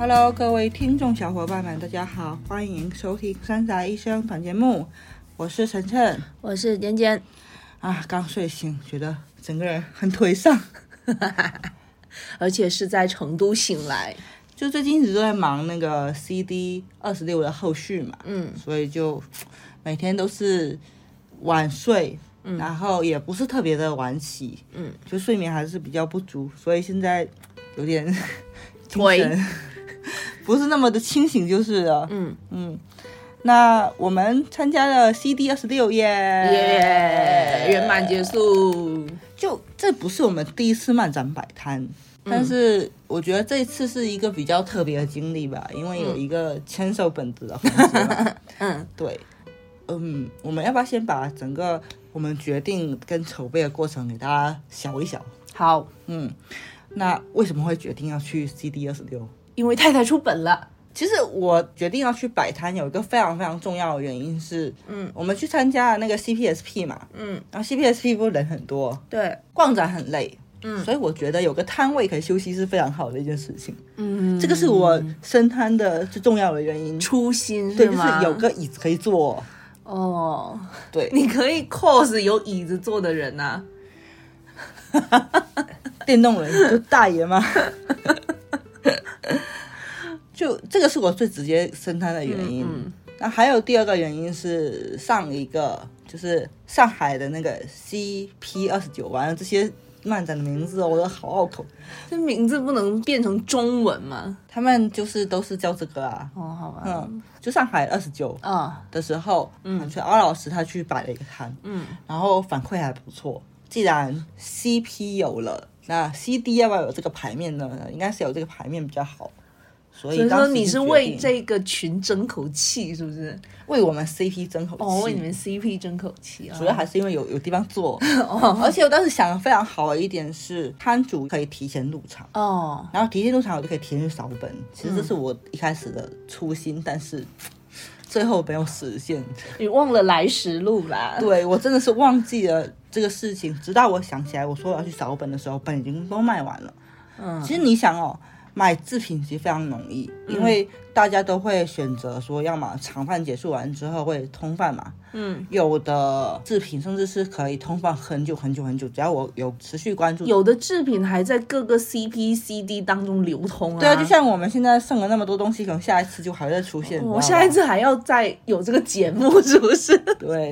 Hello，各位听众小伙伴们，大家好，欢迎收听《三宅医生》本节目，我是晨晨我是简简，啊，刚睡醒，觉得整个人很颓丧，而且是在成都醒来。就最近一直都在忙那个 CD 二十六的后续嘛，嗯，所以就每天都是晚睡，然后也不是特别的晚起，嗯，就睡眠还是比较不足，所以现在有点 精颓。神不是那么的清醒就是了，嗯嗯。那我们参加了 CD 二十六耶，耶，圆满结束。就这不是我们第一次漫展摆摊，但是我觉得这一次是一个比较特别的经历吧，因为有一个签售本子的环节嘛。嗯，对，嗯，我们要不要先把整个我们决定跟筹备的过程给大家想一想？好，嗯，那为什么会决定要去 CD 二十六？因为太太出本了。其实我决定要去摆摊有一个非常非常重要的原因是，嗯，我们去参加了那个 CPSP 嘛，嗯，然后 CPSP 不是人很多，对，逛展很累，嗯，所以我觉得有个摊位可以休息是非常好的一件事情。嗯，这个是我升摊的最重要的原因。初心对，就是有个椅子可以坐。哦，对，你可以 cos 有椅子坐的人呐、电动人就大爷嘛。就这个是我最直接生摊的原因。嗯那还有第二个原因是上一个就是上海的那个 CP 二十九，完了这些漫展的名字我都好拗口，这名字不能变成中文吗？他们就是都是叫这个啊。哦，好吧。嗯，就上海二十九啊，的时候，嗯，所以敖老师他去摆了一个摊，嗯，然后反馈还不错。既然 CP 有了，那 CD 要不要有这个牌面呢？应该是有这个牌面比较好。所以说你是为这个群争口气，是不是？为我们 CP 争口气，哦，为你们 CP 争口气啊！主要还是因为有有地方坐，而且我当时想的非常好的一点是，摊主可以提前入场，哦，然后提前入场我就可以提前去扫本。其实这是我一开始的初心，但是最后没有实现。你忘了来时路啦。对我真的是忘记了这个事情，直到我想起来，我说我要去扫本的时候，本已经都卖完了。嗯，其实你想哦，买制品其实非常容易，因为大家都会选择说，要么长饭结束完之后会通饭嘛，嗯，有的制品甚至是可以通饭很久很久很久，只要我有持续关注。有的制品还在各个 CP、CD 当中流通啊。对啊，就像我们现在剩了那么多东西，可能下一次就还会再出现。我下一次还要再有这个节目，是不是？对。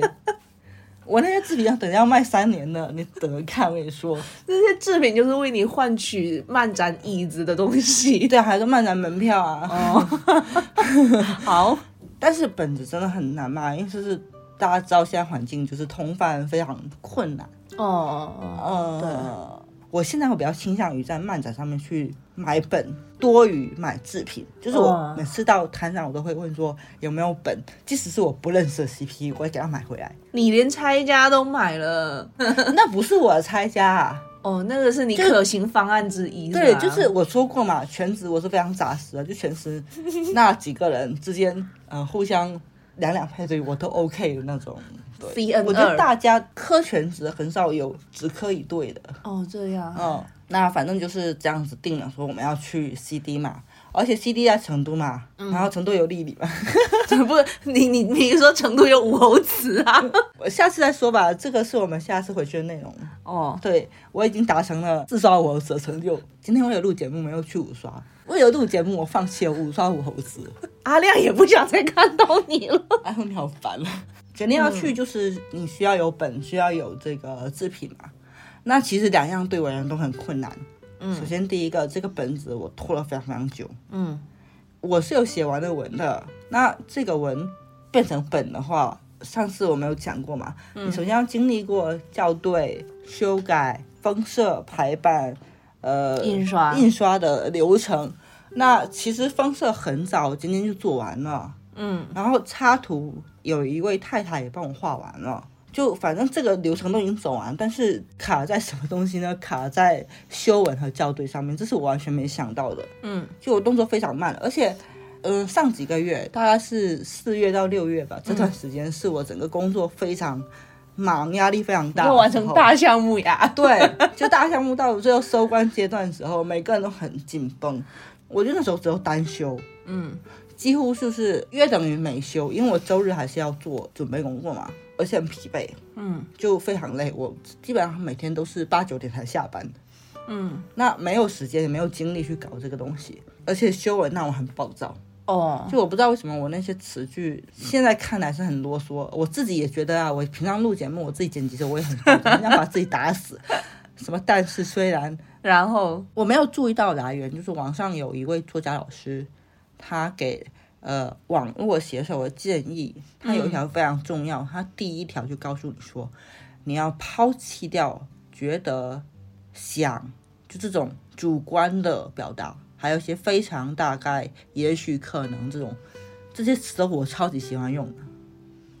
我那些制品要等要卖三年的，你等着看，我跟你说。那些制品就是为你换取漫展椅子的东西。对啊，还有个漫展门票啊。哦，好，但是本子真的很难卖，因为就是大家知道现在环境就是通贩非常困难。哦，呃，我现在会比较倾向于在漫展上面去买本，多于买制品。就是我哦每次到摊上，我都会问说有没有本，即使是我不认识的 CP，我也给他买回来。你连拆家都买了。那不是我的拆家啊，哦，那个是你可行方案之一。对，就是我说过嘛，全职我是非常扎实的，就全职那几个人之间，呃，互相两两配对，我都 OK 的那种。对 CN 我觉得大家科全职很少有只科一对的。哦，这样。嗯，那反正就是这样子定了，说我们要去 CD 嘛，而且 CD 在成都嘛，然后成都有丽丽嘛，不是你你你说成都有武侯祠啊？我下次再说吧，这个是我们下次回去的内容。哦，对我已经达成了自刷五猴子的成就。今天我有录节目，没有去五刷。为了录节目，我放弃了五刷五猴子。阿亮也不想再看到你了。哎呦，你好烦了。决定要去，就是你需要有本，需要有这个制品嘛。那其实两样对我而言都很困难。嗯，首先第一个，这个本子我拖了非常非常久。嗯，我是有写完的文的。那这个文变成本的话，上次我没有讲过嘛？你首先要经历过校对、修改、封色、排版，呃，印刷印刷的流程。那其实封色很早，今天就做完了。嗯，然后插图有一位太太也帮我画完了。就反正这个流程都已经走完，但是卡在什么东西呢？卡在修文和校对上面，这是我完全没想到的。嗯，就我动作非常慢，而且，嗯、上几个月大概是四月到六月吧，这段时间是我整个工作非常忙，压力非常大，要完成大项目呀。对，就大项目到最后收官阶段的时候，每个人都很紧绷。我就那时候只有单休，嗯几乎就是约等于没休，因为我周日还是要做准备工作嘛，而且很疲惫，嗯就非常累。我基本上每天都是八九点才下班，嗯，那没有时间也没有精力去搞这个东西，而且修文让我很暴躁。哦，就我不知道为什么我那些词句现在看来是很啰嗦，我自己也觉得啊，我平常录节目我自己剪辑的时候我也很暴躁，很想把自己打死。什么？但是虽然然后我没有注意到来源，就是网上有一位作家老师，他给呃网络写手的建议，他有一条非常重要，他第一条就告诉你说，你要抛弃掉觉得想就这种主观的表达，还有一些非常大概、也许、可能这种这些词，我超级喜欢用的。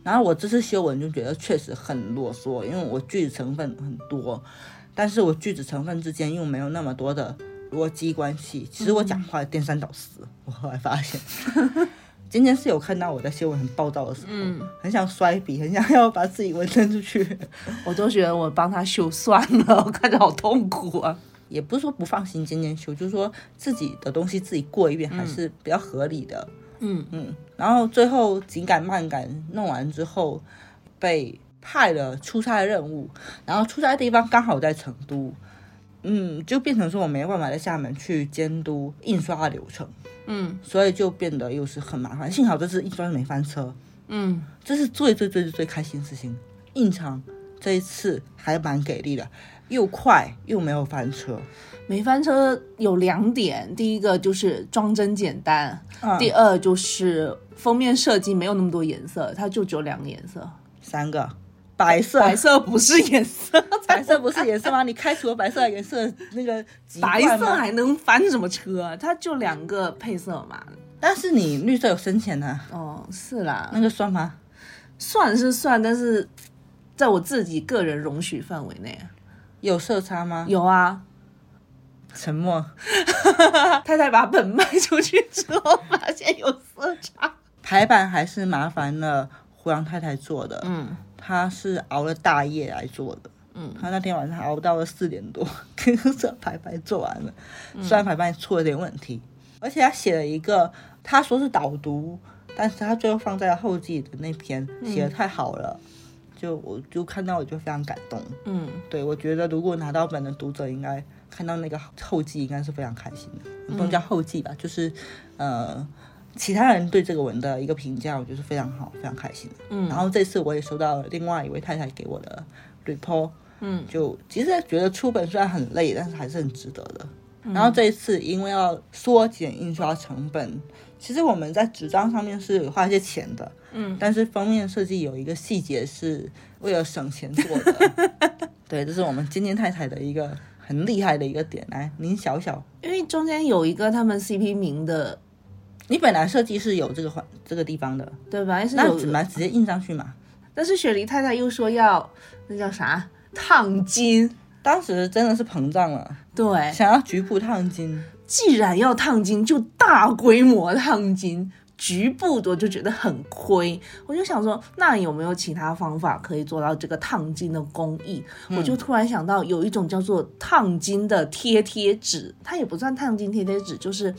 然后我这次修文就觉得确实很啰嗦，因为我句子成分很多，但是我句子成分之间又没有那么多的逻辑关系。其实我讲话颠三倒四，我后来发现，今天是有看到我在写文很暴躁的时候，很想摔笔，很想要把自己纹身出去。我都觉得我帮他修算了，我看着好痛苦啊。也不是说不放心今天修，就是说自己的东西自己过一遍还是比较合理的。嗯嗯，然后最后紧赶慢赶弄完之后，被派了出差的任务，然后出差的地方刚好在成都，嗯，就变成说我没办法在厦门去监督印刷的流程，嗯所以就变得又是很麻烦。幸好这次印刷没翻车，嗯，这是最最最最开心的事情。印厂这一次还蛮给力的，又快又没有翻车。没翻车有两点，第一个就是装帧简单，嗯第二就是封面设计没有那么多颜色，它就只有两个颜色，三个白色，白色不是颜色，白色不是颜色吗？你开除了白色的颜色那个白？色还能翻什么车啊？它就两个配色嘛。但是你绿色有深浅的，哦，是啦，那个算吗？算是算，但是在我自己个人容许范围内，有色差吗？有啊。沉默。太太把本卖出去之后，发现有色差。排版还是麻烦了胡杨太太做的，嗯她是熬了大夜来做的。嗯，他那天晚上熬到了四点多，跟这排排做完了。虽然排排出了点问题，而且他写了一个，他说是导读，但是他最后放在了后记的那篇写的太好了，就我就看到我就非常感动。嗯对，我觉得如果拿到本的读者应该看到那个后记，应该是非常开心的。不能叫后记吧，就是呃，其他人对这个文的一个评价，我觉得是非常好，非常开心的。嗯然后这次我也收到了另外一位太太给我的 report，嗯就其实觉得出本虽然很累，但是还是很值得的。嗯然后这一次因为要缩减印刷成本，其实我们在纸张上面是花一些钱的，嗯，但是封面设计有一个细节是为了省钱做的。对，这是我们今天太太的一个很厉害的一个点。来，您小小，因为中间有一个他们 CP 名的，你本来设计是有这个环这个地方的，对吧？是那有怎么直接印上去嘛？但是雪梨太太又说要那叫啥烫金，当时真的是膨胀了，对，想要局部烫金。既然要烫金，就大规模烫金。局部的我就觉得很亏，我就想说，那有没有其他方法可以做到这个烫金的工艺？我就突然想到，有一种叫做烫金的贴贴纸，它也不算烫金贴贴纸，就是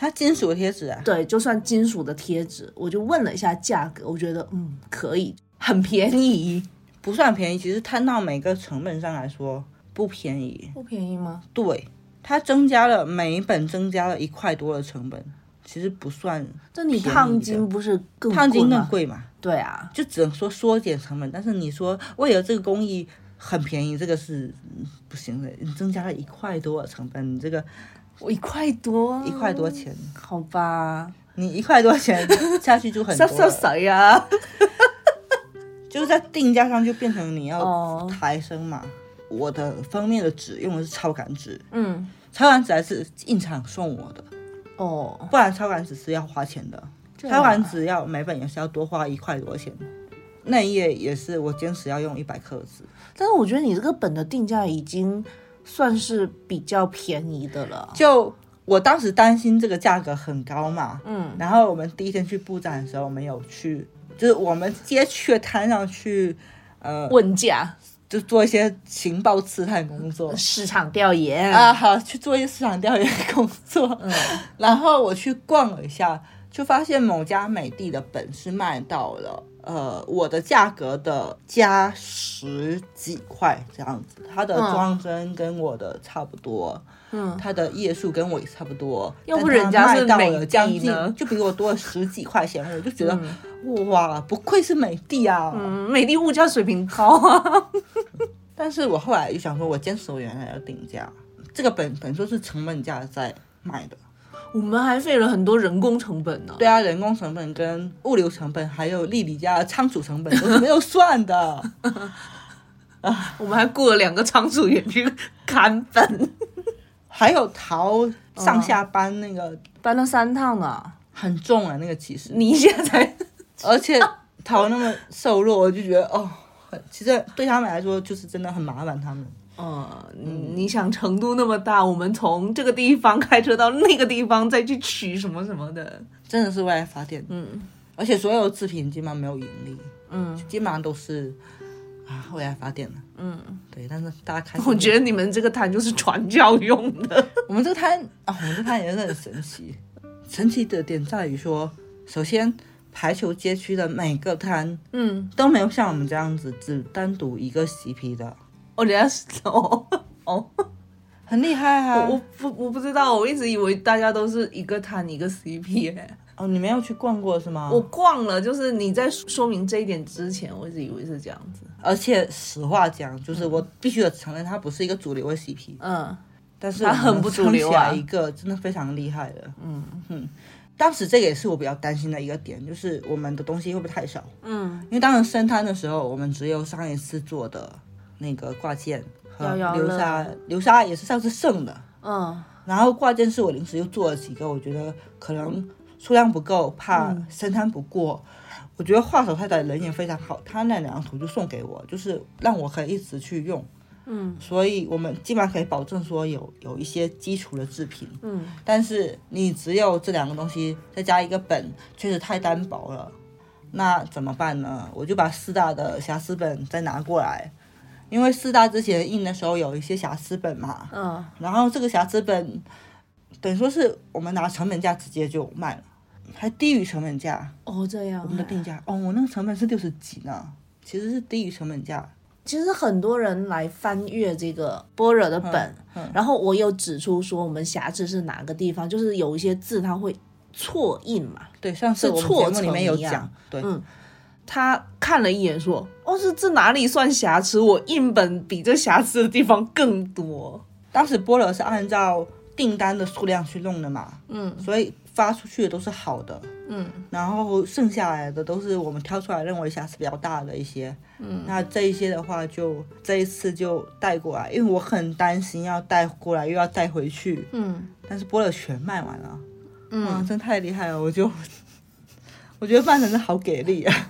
它金属贴纸啊，对，就算金属的贴纸。我就问了一下价格，我觉得嗯可以，很便宜，不算便宜，其实摊到每个成本上来说不便宜。不便宜吗？对，它增加了每一本增加了一块多的成本，其实不算这你烫金不是更烫金？更贵嘛，对啊，就只能说缩减成本。但是你说为了这个工艺很便宜，这个是嗯不行的。你增加了一块多的成本，你这个我一块多，一块多钱，好吧，你一块多钱下去就很多了，啥呀？就是在定价上就变成你要哦。抬升嘛。我的封面的纸用的是超感纸，嗯，超感纸还是印厂送我的，哦，不然超感纸是要花钱的。这超感样纸要每本也是要多花一块多钱，那一页也是我坚持要用一百克的纸。但是我觉得你这个本的定价已经算是比较便宜的了。就我当时担心这个价格很高嘛，嗯。然后我们第一天去布展的时候，我们有去，就是我们直接去摊上去，呃，问价，就做一些情报刺探工作。市场调研。啊，好去做一些市场调研工作。嗯。然后我去逛了一下，就发现某家美的的本是卖到了呃我的价格的加十几块这样子，它的嗯装帧跟我的差不多。嗯，它的页数跟我也差不多，要不人家是卖到了将近，就比我多了十几块钱，我就觉得、哇，不愧是美的啊！嗯，美的物价水平高啊。但是我后来就想说，我坚持我原来的定价，这个本本说是成本价在卖的，我们还费了很多人工成本呢。对啊，人工成本跟物流成本，还有丽丽家的仓储成本都是没有算的。我们还雇了两个仓储员去看本，还有逃上下班那个、搬了三趟呢。很重啊，那个其实，你现在才 而且逃那么瘦弱，我就觉得哦，很其实对他们来说就是真的很麻烦他们。呃，你你想成都那么大，我们从这个地方开车到那个地方再去取什么什么的，真的是为爱发电，嗯。而且所有的制品基本上没有盈利，嗯。基本上都是啊为爱发电的。嗯，对，但是大家开，我觉得你们这个摊就是传教用的。我们这个摊啊，我们这摊也是很神奇。神奇的点在于说，首先排球街区的每个摊嗯，都没有像我们这样子只单独一个 CP 的，哦，人家是哦 哦，很厉害啊！我不我不知道，我一直以为大家都是一个摊一个 CP 哎、哦，你没有去逛过是吗？我逛了，就是你在说明这一点之前，我一直以为是这样子。而且实话讲，就是我必须得承认，它不是一个主流的 CP，嗯但是它很不主流啊一个真的非常厉害的。嗯嗯，当时这个也是我比较担心的一个点，就是我们的东西会不会太少？嗯因为当时生摊的时候，我们只有上一次做的那个挂件和流沙，流沙也是上次剩的。嗯然后挂件是我临时又做了几个，我觉得可能数量不够，怕嗯生摊不过。我觉得画手太太人也非常好，他那两张图就送给我，就是让我可以一直去用。嗯所以我们基本上可以保证说有有一些基础的制品，嗯但是你只有这两个东西，再加一个本，确实太单薄了。那怎么办呢？我就把四大的瑕疵本再拿过来，因为四大之前印的时候有一些瑕疵本嘛，嗯。然后这个瑕疵本等于说是我们拿成本价直接就卖了，还低于成本价。哦，这样我们的定价。哦，我那个成本是六十几呢，其实是低于成本价。其实很多人来翻阅这个般若的本，嗯然后我有指出说我们瑕疵是哪个地方，就是有一些字它会错印嘛。对，上次是我们错节目里面有讲，对，嗯他看了一眼说：“哦，是这哪里算瑕疵？我印本比这瑕疵的地方更多。当时波尔是按照订单的数量去弄的嘛，嗯所以发出去的都是好的，嗯然后剩下来的都是我们挑出来认为瑕疵比较大的一些。嗯，那这一些的话就这一次就带过来，因为我很担心要带过来又要带回去，嗯但是波尔全卖完了，哇，嗯真太厉害了！我就 我觉得范丞真好给力啊。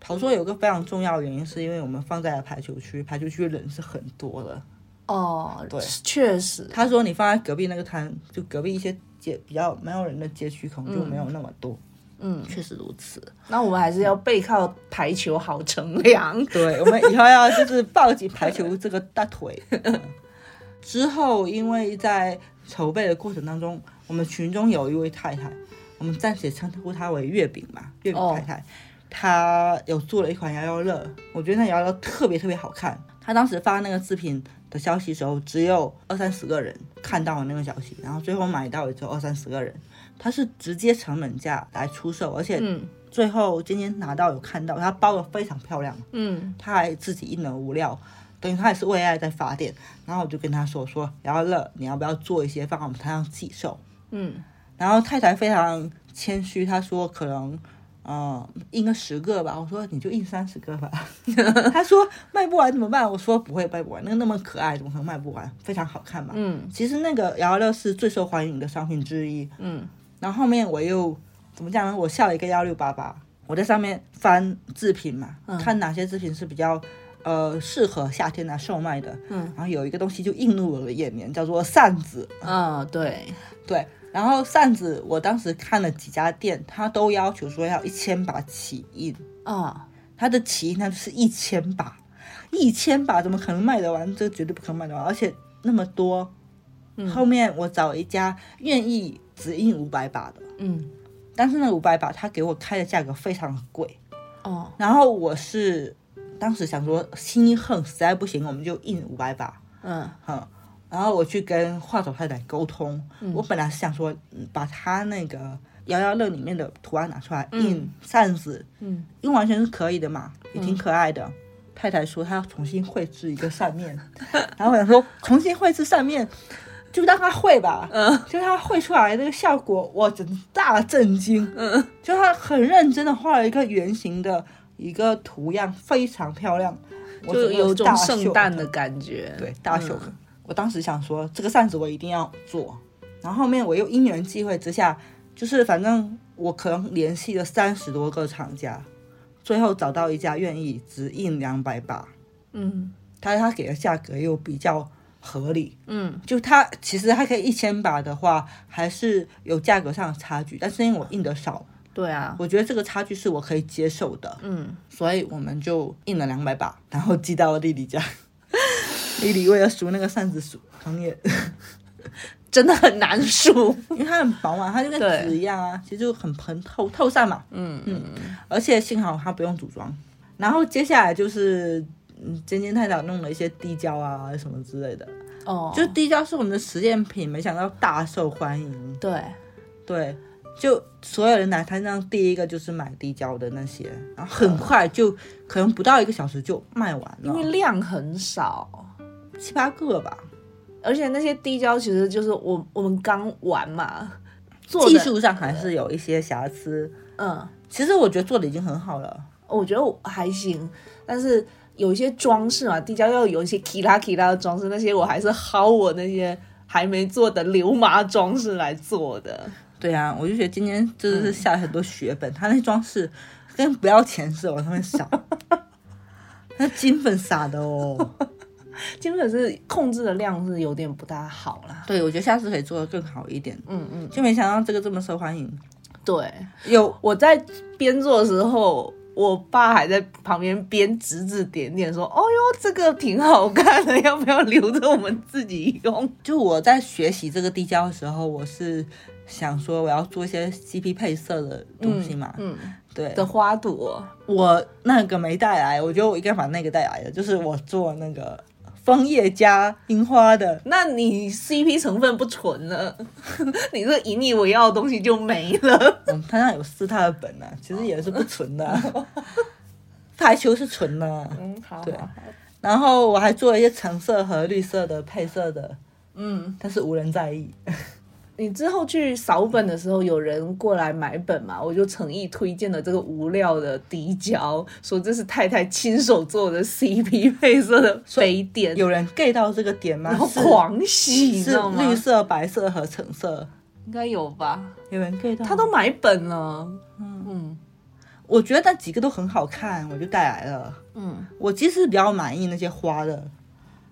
跑说有个非常重要的原因，是因为我们放在了排球区，排球区的人是很多的。哦，对确实，他说你放在隔壁那个摊，就隔壁一些街比较没有人的街区，可能就没有那么多。嗯，确实如此。那我们还是要背靠排球好乘凉。对，我们以后要就是抱紧排球这个大腿。之后，因为在筹备的过程当中，我们群中有一位太太，我们暂且称呼她为月饼吧，月饼太太，她有做了一款摇摇乐，我觉得那摇摇乐特别特别好看。他当时发那个视频的消息的时候，只有二三十个人看到了那个消息，然后最后买到也只有二三十个人。他是直接成本价来出售，而且嗯最后今天拿到有看到，他包的非常漂亮。嗯他还自己印了物料，等于他也是为爱在发电。然后我就跟他说说，摇摇乐，你要不要做一些放我们摊上寄售？嗯然后太太非常谦虚，她说可能。呃，印个十个吧，我说你就印三十个吧。他说卖不完怎么办？我说不会卖不完，那个那么可爱，怎么可能卖不完？非常好看嘛。嗯其实那个摇摇乐是最受欢迎的商品之一。嗯然后后面我又怎么讲呢？我下了一个幺六八八，我在上面翻制品嘛，看哪些制品是比较呃适合夏天来售卖的。嗯，然后有一个东西就映入我的眼帘，叫做扇子。嗯，对，对，然后扇子我当时看了几家店，他都要求说要一千把起印，啊，它的起印它就是一千把。一千把怎么可能卖得完？这绝对不可能卖得完，而且那么多。后面我找一家愿意只印五百把的，嗯，但是那五百把他给我开的价格非常贵。哦，然后我是当时想说心一横，实在不行我们就印五百把，嗯嗯，然后我去跟画手太太沟通，我本来是想说嗯把他那个摇摇乐里面的图案拿出来印扇子，嗯，印完全是可以的嘛，也挺可爱的。太太说她要重新绘制一个扇面，然后我想说重新绘制扇面。就让他绘吧，嗯，就他绘出来那个效果，我真大震惊。嗯，就他很认真的画了一个圆形的一个图样，非常漂亮，我就有种圣诞的感觉。对，大秀。我当时想说，这个扇子我一定要做。然后后面我又因缘际会之下，就是反正我可能联系了三十多个厂家，最后找到一家愿意只印两百把，嗯他他给的价格又比较合理。嗯就他其实它可以一千把的话，还是有价格上的差距，但是因为我印的少，对啊，我觉得这个差距是我可以接受的，嗯，所以我们就印了两百把，然后寄到了弟弟家。丽丽为了数那个扇子数，行业，真的很难数。因为它很薄嘛，它就跟纸一样啊，其实就很蓬透透散嘛，嗯嗯，而且幸好它不用组装。然后接下来就是，嗯，尖尖太早弄了一些滴胶啊什么之类的，哦，就滴胶是我们的实验品，没想到大受欢迎。对，对，就所有人来摊上第一个就是买滴胶的那些，然后很快就可能不到一个小时就卖完了。因为，量很少。七八个吧。而且那些滴胶其实就是我我们刚玩嘛，做技术上还是有一些瑕疵，嗯，其实我觉得做的已经很好了。我觉得我还行，但是有一些装饰嘛，滴胶要有一些 k 拉 k 拉的装饰，那些我还是薅我那些还没做的流麻装饰来做的。对啊，我就觉得今天真的是下了很多血本，他那些装饰跟不要钱似的往上面撒，那金粉撒的哦。基本是控制的量是有点不大好啦。对，我觉得下次可以做的更好一点。嗯嗯，就没想到这个这么受欢迎，对，有我在边做的时候。我爸还在旁边边指指点点说：“哦哟，这个挺好看的，要不要留着我们自己用就我在学习这个滴胶的时候，我是想说我要做一些 CP 配色的东西嘛，？”嗯，对，的花朵，我那个没带来，我觉得我应该把那个带来的，就是我做那个枫叶加樱花的，那你 CP 成分不纯了，你这引以为傲的东西就没了。嗯，他那有撕他的本啊，其实也是不纯的啊、排球是纯的啊、嗯，好。对。然后我还做了一些橙色和绿色的配色的，嗯，但是无人在意。你之后去扫本的时候，有人过来买本嘛？我就诚意推荐了这个无料的滴胶，说这是太太亲手做的 CP 配色的杯垫，有人 get 到这个点吗？然后狂喜，你知是道吗？绿色、白色和橙色，应该有吧？有人 get 到。他都买本了，嗯我觉得那几个都很好看，我就带来了。嗯我其实比较满意那些花的，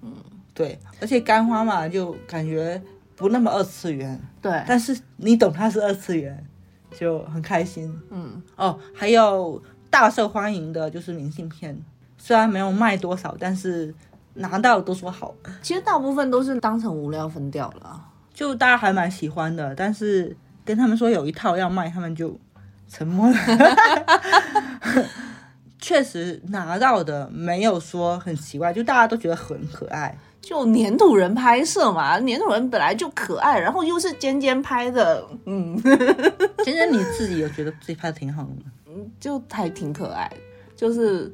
嗯，对，而且干花嘛，就感觉不那么二次元，对，但是你懂它是二次元，就很开心。嗯哦，还有大受欢迎的就是明信片，虽然没有卖多少，但是拿到都说好，其实大部分都是当成无料分掉了啊。就大家还蛮喜欢的。但是跟他们说有一套要卖，他们就沉默了。确实拿到的没有说很奇怪，就大家都觉得很可爱。就粘土人拍摄嘛，粘土人本来就可爱，然后又是尖尖拍的，嗯，尖尖你自己有觉得自己拍的挺好的吗？就还挺可爱，就是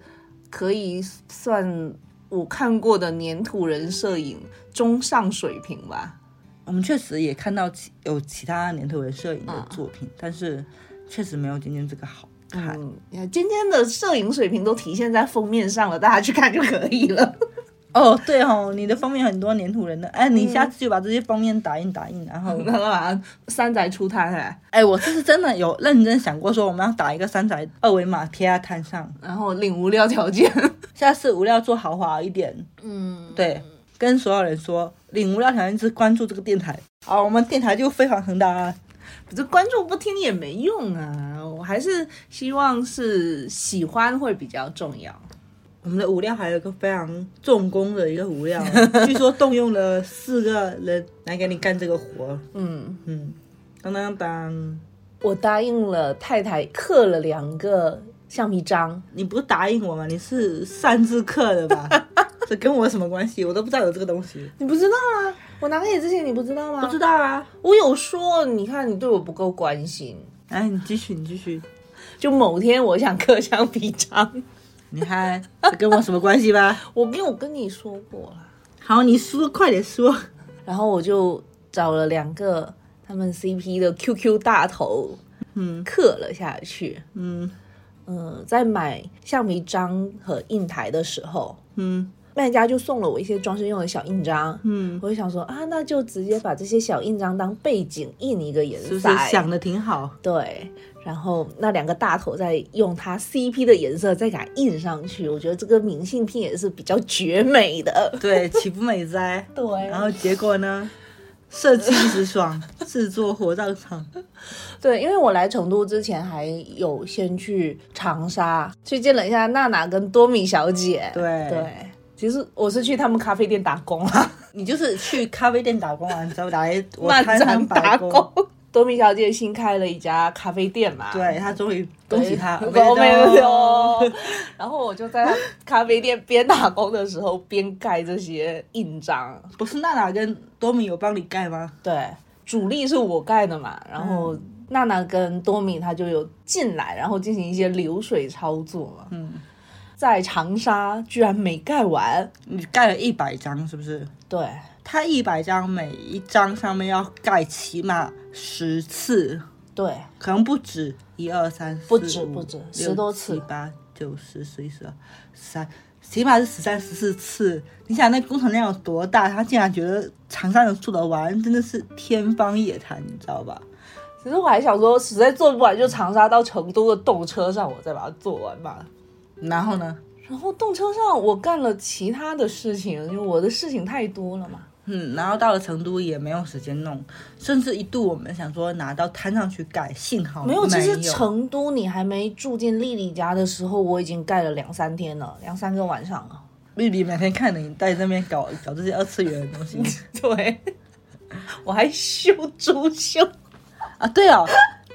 可以算我看过的粘土人摄影中上水平吧。我们确实也看到其有其他年头人摄影的作品，但是确实没有今天这个好看。嗯，今天的摄影水平都体现在封面上了，大家去看就可以了。哦，对哦，你的封面很多粘土人的，哎，你下次就把这些封面打印打印，然后，那干嘛？山宅出摊哎，哎，我这是真的有认真想过说我们要打一个三宅二维码贴在摊上，然后领无料条件。下次无料做豪华一点，嗯，对，跟所有人说领无料条件是关注这个电台，好，我们电台就非常恒大啊。可是关注不听也没用啊，我还是希望是喜欢会比较重要。我们的物料还有一个非常重工的一个物料，据说动用了四个人来给你干这个活。嗯，嗯，当当当，我答应了太太刻了两个橡皮章，你不是答应我吗？你是擅自刻的吧？这跟我有什么关系？我都不知道有这个东西。你不知道啊？我拿给你之前你不知道吗？不知道啊。我有说，你看你对我不够关心。哎，你继续，你继续。就某天我想刻橡皮章，你看这跟我什么关系吧？我没有跟你说过啦。好，你说，快点说。然后我就找了两个他们 CP 的 QQ 大头，嗯刻了下去。嗯嗯，在买橡皮章和印台的时候，嗯卖家就送了我一些装饰用的小印章。嗯，我就想说啊，那就直接把这些小印章当背景印一个颜色。是不是想的挺好？对，然后那两个大头再用它 CP 的颜色再给它印上去，我觉得这个明信片也是比较绝美的。对，岂不美哉？对，然后结果呢？设计一时爽，制作火葬场。对，因为我来成都之前还有先去长沙去见了一下娜娜跟多米小姐。对对，其实我是去他们咖啡店打工啊，你就是去咖啡店打工完之后来我漫摊展打工。多米小姐新开了一家咖啡店嘛，对她终于恭喜他，对我没有。然后我就在咖啡店边打工的时候边盖这些印章。不是娜娜跟多米有帮你盖吗？对，主力是我盖的嘛，然后娜娜跟多米他就有进来，然后进行一些流水操作嘛。嗯，在长沙居然没盖完，你盖了一百张是不是？对，他一百张，每一张上面要盖起码十次，对，可能不止，一二三四不止五不止六十多次七八九十十一十二十三，起码是十三十四次。你想那工程量有多大？他竟然觉得长沙能做得完，真的是天方夜谭，你知道吧？其实我还想说，实在做不完就长沙到成都的动车上，我再把它做完吧。然后呢？然后动车上我干了其他的事情，因为我的事情太多了嘛。嗯，然后到了成都也没有时间弄，甚至一度我们想说拿到摊上去盖，幸好没有，其实成都你还没住进丽丽家的时候，我已经盖了两三天了，两三个晚上了。丽丽每天看着你在那边搞搞这些二次元的东西 对，我还绣珠绣。啊，对哦，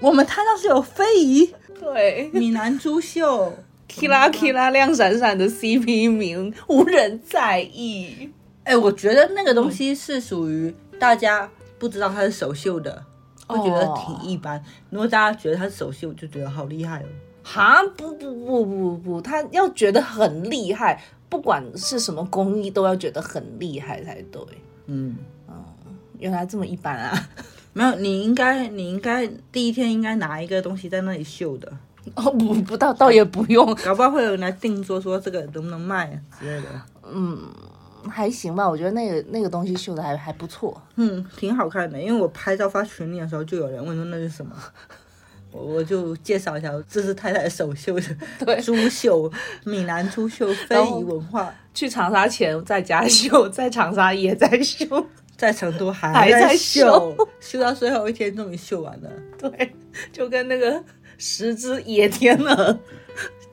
我们摊上是有非遗对闽南珠绣，，kila kila 亮闪闪的 CP 名，无人在意。哎，我觉得那个东西是属于大家不知道它是手绣的，会觉得挺一般。如果大家觉得它是手绣，就觉得好厉害哦。哈，不不不不不，他要觉得很厉害，不管是什么工艺，都要觉得很厉害才对。嗯，原来这么一般啊！没有，你应该你应该第一天应该拿一个东西在那里绣的，哦，不不倒倒也不用，搞不好会有人来定做说这个能不能卖之类的。还行吧。我觉得那个那个东西绣的还还不错。嗯，挺好看的，因为我拍照发群里的时候，就有人问说那是什么，我我就介绍一下，这是太太手绣的 对珠绣，闽南珠绣非遗文化，去长沙前在家绣，在长沙也在绣。在成都还还在绣绣，绣到最后一天终于绣完了。对，就跟那个十只野天鹅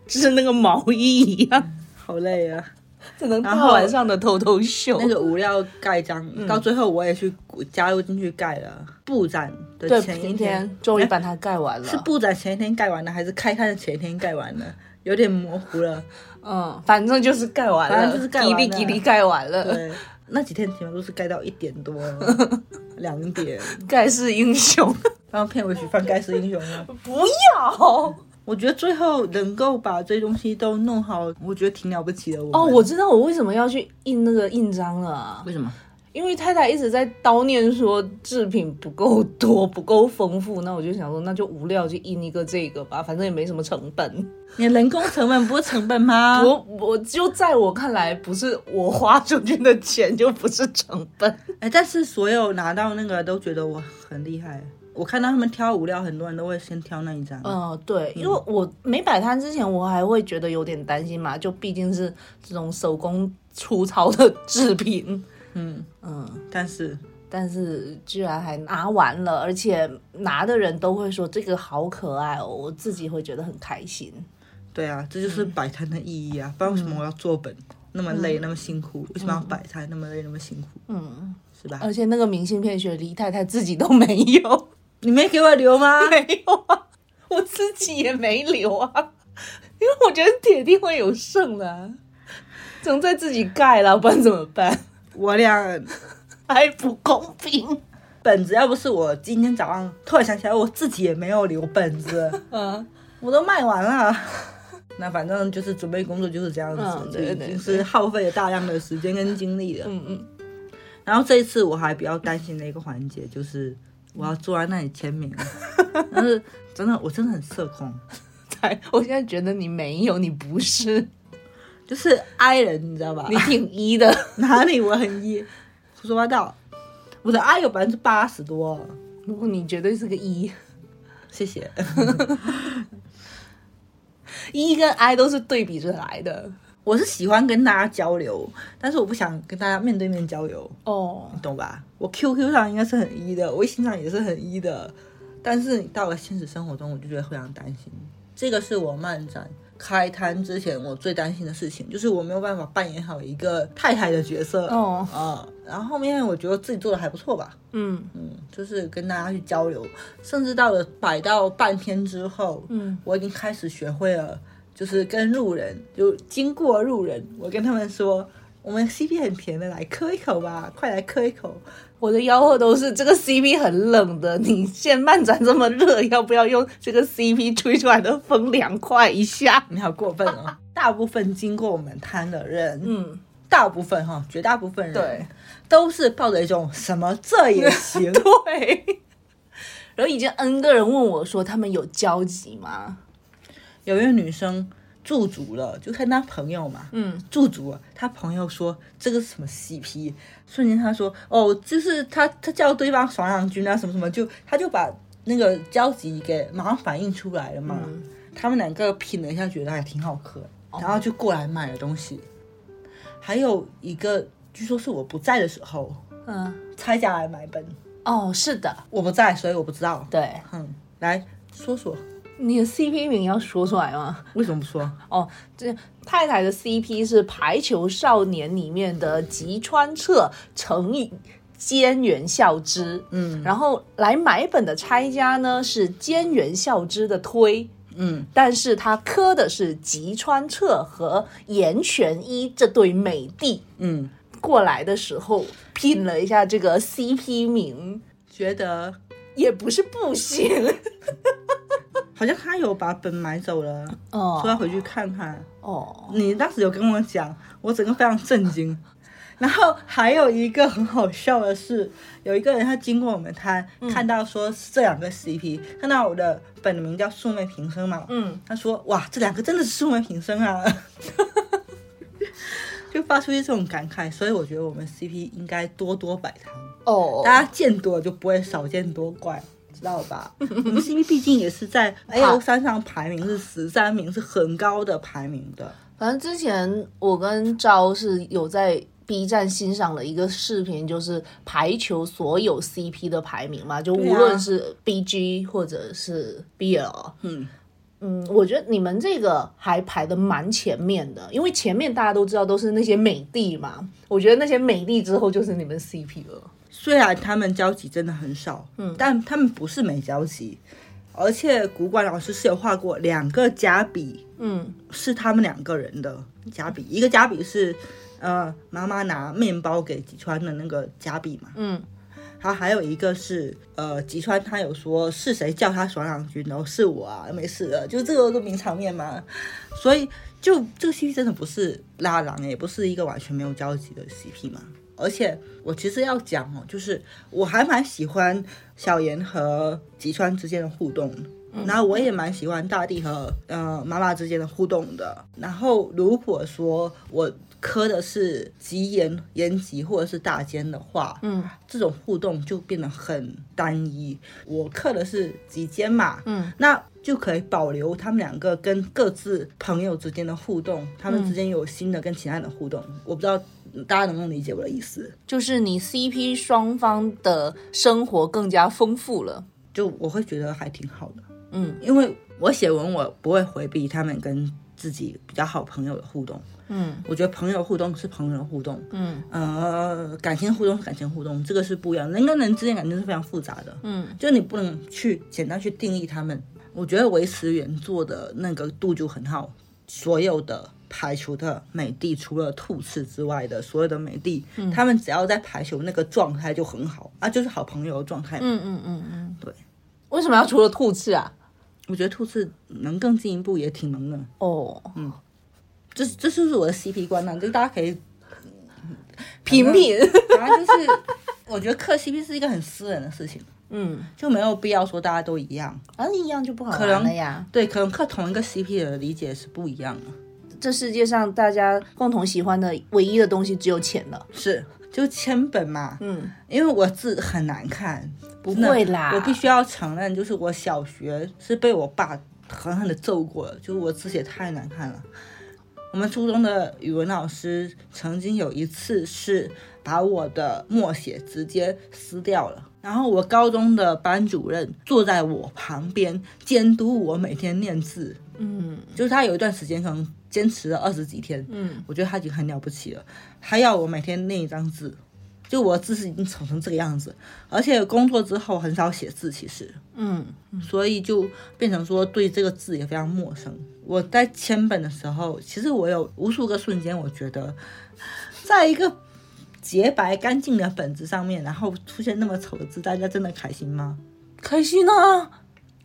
织那个毛衣一样，好累啊！只能大晚上的偷偷秀。那个物料盖章，到最后我也去加入进去盖了。布展的，前一今天终于把它盖完了。是布展前一天盖完的，还是开摊的前一天盖完的？有点模糊了。嗯，反正就是盖完了，反正就是盖完了叽里叽里盖完了。对，那几天基本都是盖到一点多、两点。盖世英雄，然后片尾曲放《盖世英雄》吗。不要我觉得最后能够把这些东西都弄好，我觉得挺了不起的。我哦！我知道我为什么要去印那个印章了，为什么？因为太太一直在叨念说制品不够多、不够丰富，那我就想说，那就无料就印一个这个吧，反正也没什么成本。你的人工成本不是成本吗？我我就在我看来，不是我花出去的钱就不是成本。哎，但是所有拿到那个都觉得我很厉害。我看到他们挑物料，很多人都会先挑那一张。嗯，对，因为我没摆摊之前，我还会觉得有点担心嘛，就毕竟是这种手工粗糙的制品，嗯，嗯，但是但是居然还拿完了，而且拿的人都会说这个好可爱哦，我自己会觉得很开心。对啊，这就是摆摊的意义啊！不然为什么我要做本那么累、那么辛苦？为什么要摆摊那么累、那么辛苦？嗯，是吧？而且那个明信片雪梨太太自己都没有，你没给我留吗？没有啊，我自己也没留啊，因为我觉得铁定会有剩的、啊，总在自己盖了，不然怎么办？我俩 还不公平。本子要不是我今天早上突然想起来，我自己也没有留本子，嗯，我都卖完了。那反正就是准备工作就是这样子，嗯对对就已经是耗费了大量的时间跟精力了。嗯嗯，然后这一次我还比较担心的一个环节就是我要坐在那里签名，但是真的我真的很社恐，才，我现在觉得你没有，你不是，就是 I 人，你知道吧？你挺 E 的。哪里我很 E？胡说八道，我的 I 有百分之八十多，如果你绝对是个 E，谢谢。E 跟 I 都是对比着来的。我是喜欢跟大家交流，但是我不想跟大家面对面交流，哦，你懂吧？我 QQ 上应该是很一的，微信上也是很一的，但是你到了现实生活中，我就觉得非常担心。这个是我漫展开摊之前我最担心的事情，就是我没有办法扮演好一个太太的角色。哦啊、然后后面我觉得自己做的还不错吧，嗯嗯，就是跟大家去交流，甚至到了摆到半天之后，嗯，我已经开始学会了，就是跟路人，就经过路人，我跟他们说，我们 CP 很甜的，来磕一口吧，快来磕一口。我的吆喝都是这个 CP 很冷的，你现在漫展这么热，要不要用这个 CP 吹出来的风凉快一下？你好过分哦！大部分经过我们摊的人，嗯，大部分哈，绝大部分人，对，都是抱着一种什么这也 行，对。然后已经 N 个人问我说，他们有交集吗？有一个女生驻足了，就看她朋友嘛，嗯，驻足了，她朋友说这个是什么 CP，瞬间她说哦，就是她她叫对方爽朗君啊什么什么，就她就把那个交集给马上反映出来了嘛。嗯。他们两个品了一下，觉得还挺好喝，然后就过来买了东西。还有一个，据说是我不在的时候，嗯，拆家来买本，哦，是的，我不在，所以我不知道。对，嗯，来说说你的 CP 名要说出来吗？为什么不说？哦，这太太的 CP 是《排球少年》里面的吉川彻乘以菅原孝之，嗯。然后来买本的拆家呢是菅原孝之的推，嗯，但是他磕的是吉川彻和岩泉一这对美帝。嗯，过来的时候拼了一下这个 CP 名，觉得？也不是不行好像他有把本买走了，说要哦回去看看。哦，你当时有跟我讲，我整个非常震惊。然后还有一个很好笑的是，有一个人他经过我们摊，看到说是这两个 CP，看到我的本名叫素昧平生嘛，嗯，他说哇，这两个真的是素昧平生啊，就发出一这种感慨。所以我觉得我们 CP 应该多多摆摊，哦，大家见多了就不会少见多怪。知道吧？我们 CP 毕竟也是在 A O 三上排名是十三名，是很高的排名的。反正之前我跟昭是有在 B 站欣赏了一个视频，就是排球所有 CP 的排名嘛，就无论是 BG 或者是 BL，嗯，嗯，我觉得你们这个还排的蛮前面的，因为前面大家都知道都是那些美帝嘛，我觉得那些美帝之后就是你们 CP 了。虽然他们交集真的很少，嗯，但他们不是没交集，而且古管老师是有画过两个加比，嗯。是他们两个人的加比，一个加比是呃妈妈拿面包给吉川的那个加比嘛，嗯，然后还有一个是呃吉川他有说是谁叫他爽两军，然后是我啊，没事的，就这个都名场面嘛，所以就这个 CP 真的不是拉郎，也不是一个完全没有交集的 CP 嘛。而且我其实要讲哦，就是我还蛮喜欢小妍和吉川之间的互动的，然后我也蛮喜欢大地和呃妈妈之间的互动的。然后如果说我磕的是吉言言吉或者是大间的话，嗯，这种互动就变得很单一。我磕的是吉间嘛，嗯，那就可以保留他们两个跟各自朋友之间的互动，他们之间有新的跟其他人的互动。我不知道大家能不能理解我的意思。就是你 CP 双方的生活更加丰富了。就我会觉得还挺好的，嗯因为我写文我不会回避他们跟自己比较好朋友的互动。嗯我觉得朋友互动是朋友的互动，嗯呃，感情互动是感情互动，这个是不一样。人跟人之间感情是非常复杂的，嗯就你不能去简单去定义他们。我觉得维持原作的那个度就很好，所有的排球的美帝，除了兔次之外的所有的美帝，他们只要在排球那个状态就很好啊，就是好朋友的状态。嗯嗯嗯嗯，对。为什么要除了兔次啊？我觉得兔次能更进一步，也挺能的。哦，嗯这这就是我的 CP 观呐、就大家可以，品品，反正就是我觉得磕 CP 是一个很私人的事情，嗯，就没有必要说大家都一样。啊，一样就不好可能玩了呀。对，可能磕同一个 CP 的理解是不一样的。这世界上大家共同喜欢的唯一的东西只有钱了。是，就千本嘛，嗯，因为我字很难看，不会啦。我必须要承认，就是我小学是被我爸狠狠的揍过的，就是我字写太难看了。我们初中的语文老师曾经有一次是把我的默写直接撕掉了，然后我高中的班主任坐在我旁边监督我每天练字，嗯。就是他有一段时间可能坚持了二十几天，嗯，我觉得他已经很了不起了。他要我每天念一张字，就我的字是已经丑成这个样子，而且工作之后很少写字，其实，嗯所以就变成说对这个字也非常陌生。我在签本的时候，其实我有无数个瞬间，我觉得，在一个洁白干净的本子上面，然后出现那么丑的字，大家真的开心吗？开心啊！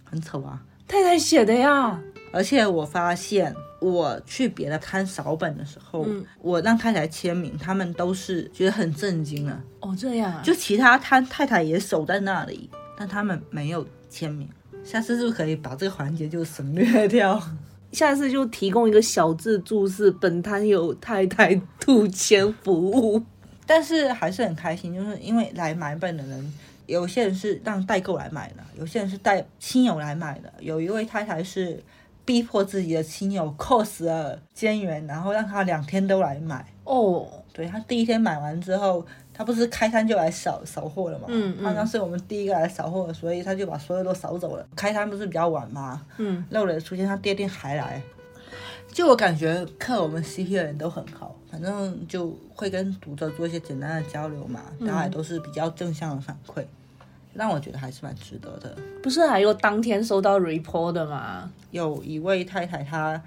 很丑啊！太太写的呀。而且我发现，我去别的摊扫本的时候，我让太太签名，他们都是觉得很震惊了。哦，这样啊。就其他摊太太也守在那里，但他们没有签名。下次是不是可以把这个环节就省略掉？下次就提供一个小字注释：本摊有太太兔签服务。但是还是很开心，就是因为来买本的人，有些人是让代购来买的，有些人是带亲友来买的。有一位太太是逼迫自己的亲友 cos 了监员，然后让他两天都来买。哦，对他第一天买完之后，他不是开摊就来扫扫货了嘛？嗯嗯好像是我们第一个来扫货的，所以他就把所有都扫走了。开摊不是比较晚吗？嗯，漏了出现，他第二天还来。就我感觉看我们 CP 的人都很好，反正就会跟读者做一些简单的交流嘛，大家也都是比较正向的反馈，让我觉得还是蛮值得的。不是还有当天收到 report 的吗？有一位太太，她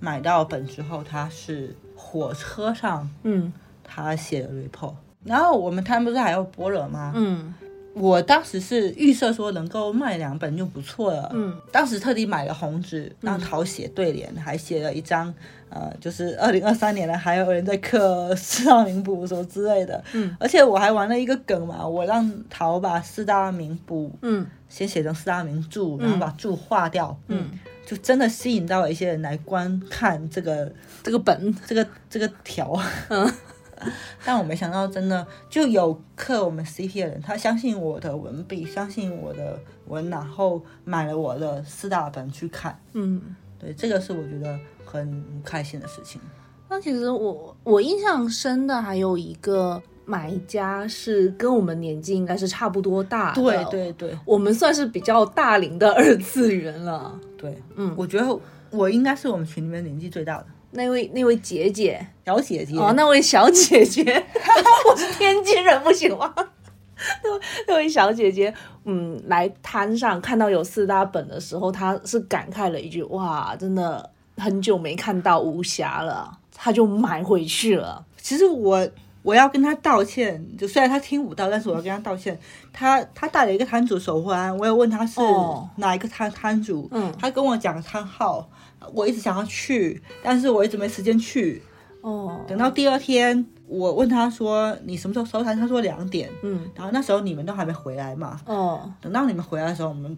买到本之后，她是火车上嗯她写的 report，然后我们摊不是还有菠萝吗？嗯我当时是预设说能够卖两本就不错了，嗯，当时特地买了红纸让陶写对联，还写了一张，呃，就是二零二三年了，还有人在刻四大名捕什么之类的，嗯，而且我还玩了一个梗嘛，我让陶把四大名捕嗯。先写成四大名著，然后把著划掉，嗯，就真的吸引到了一些人来观看这个这个本。这个这个条，嗯，但我没想到，真的就有刻我们 CP 的人，他相信我的文笔，相信我的文，然后买了我的四大本去看。嗯。对，这个是我觉得很开心的事情。那其实我我印象深的还有一个买家是跟我们年纪应该是差不多大的，对对对我们算是比较大龄的二次元了。对，嗯我觉得我应该是我们群里面年纪最大的那位那位姐姐小姐姐。哦，那位小姐姐，我是天津人，不行吗？那位那位小姐姐，嗯，来摊上看到有四大本的时候，她是感慨了一句：“哇，真的很久没看到武侠了。”她就买回去了。其实我我要跟她道歉，就虽然她听不到，但是我要跟她道歉。她她带了一个摊主手环，我有问她是哦哪一个摊摊主，嗯她跟我讲摊号，我一直想要去，但是我一直没时间去。哦，等到第二天，我问他说你什么时候收摊？他说两点。嗯，然后那时候你们都还没回来嘛，哦等到你们回来的时候，我们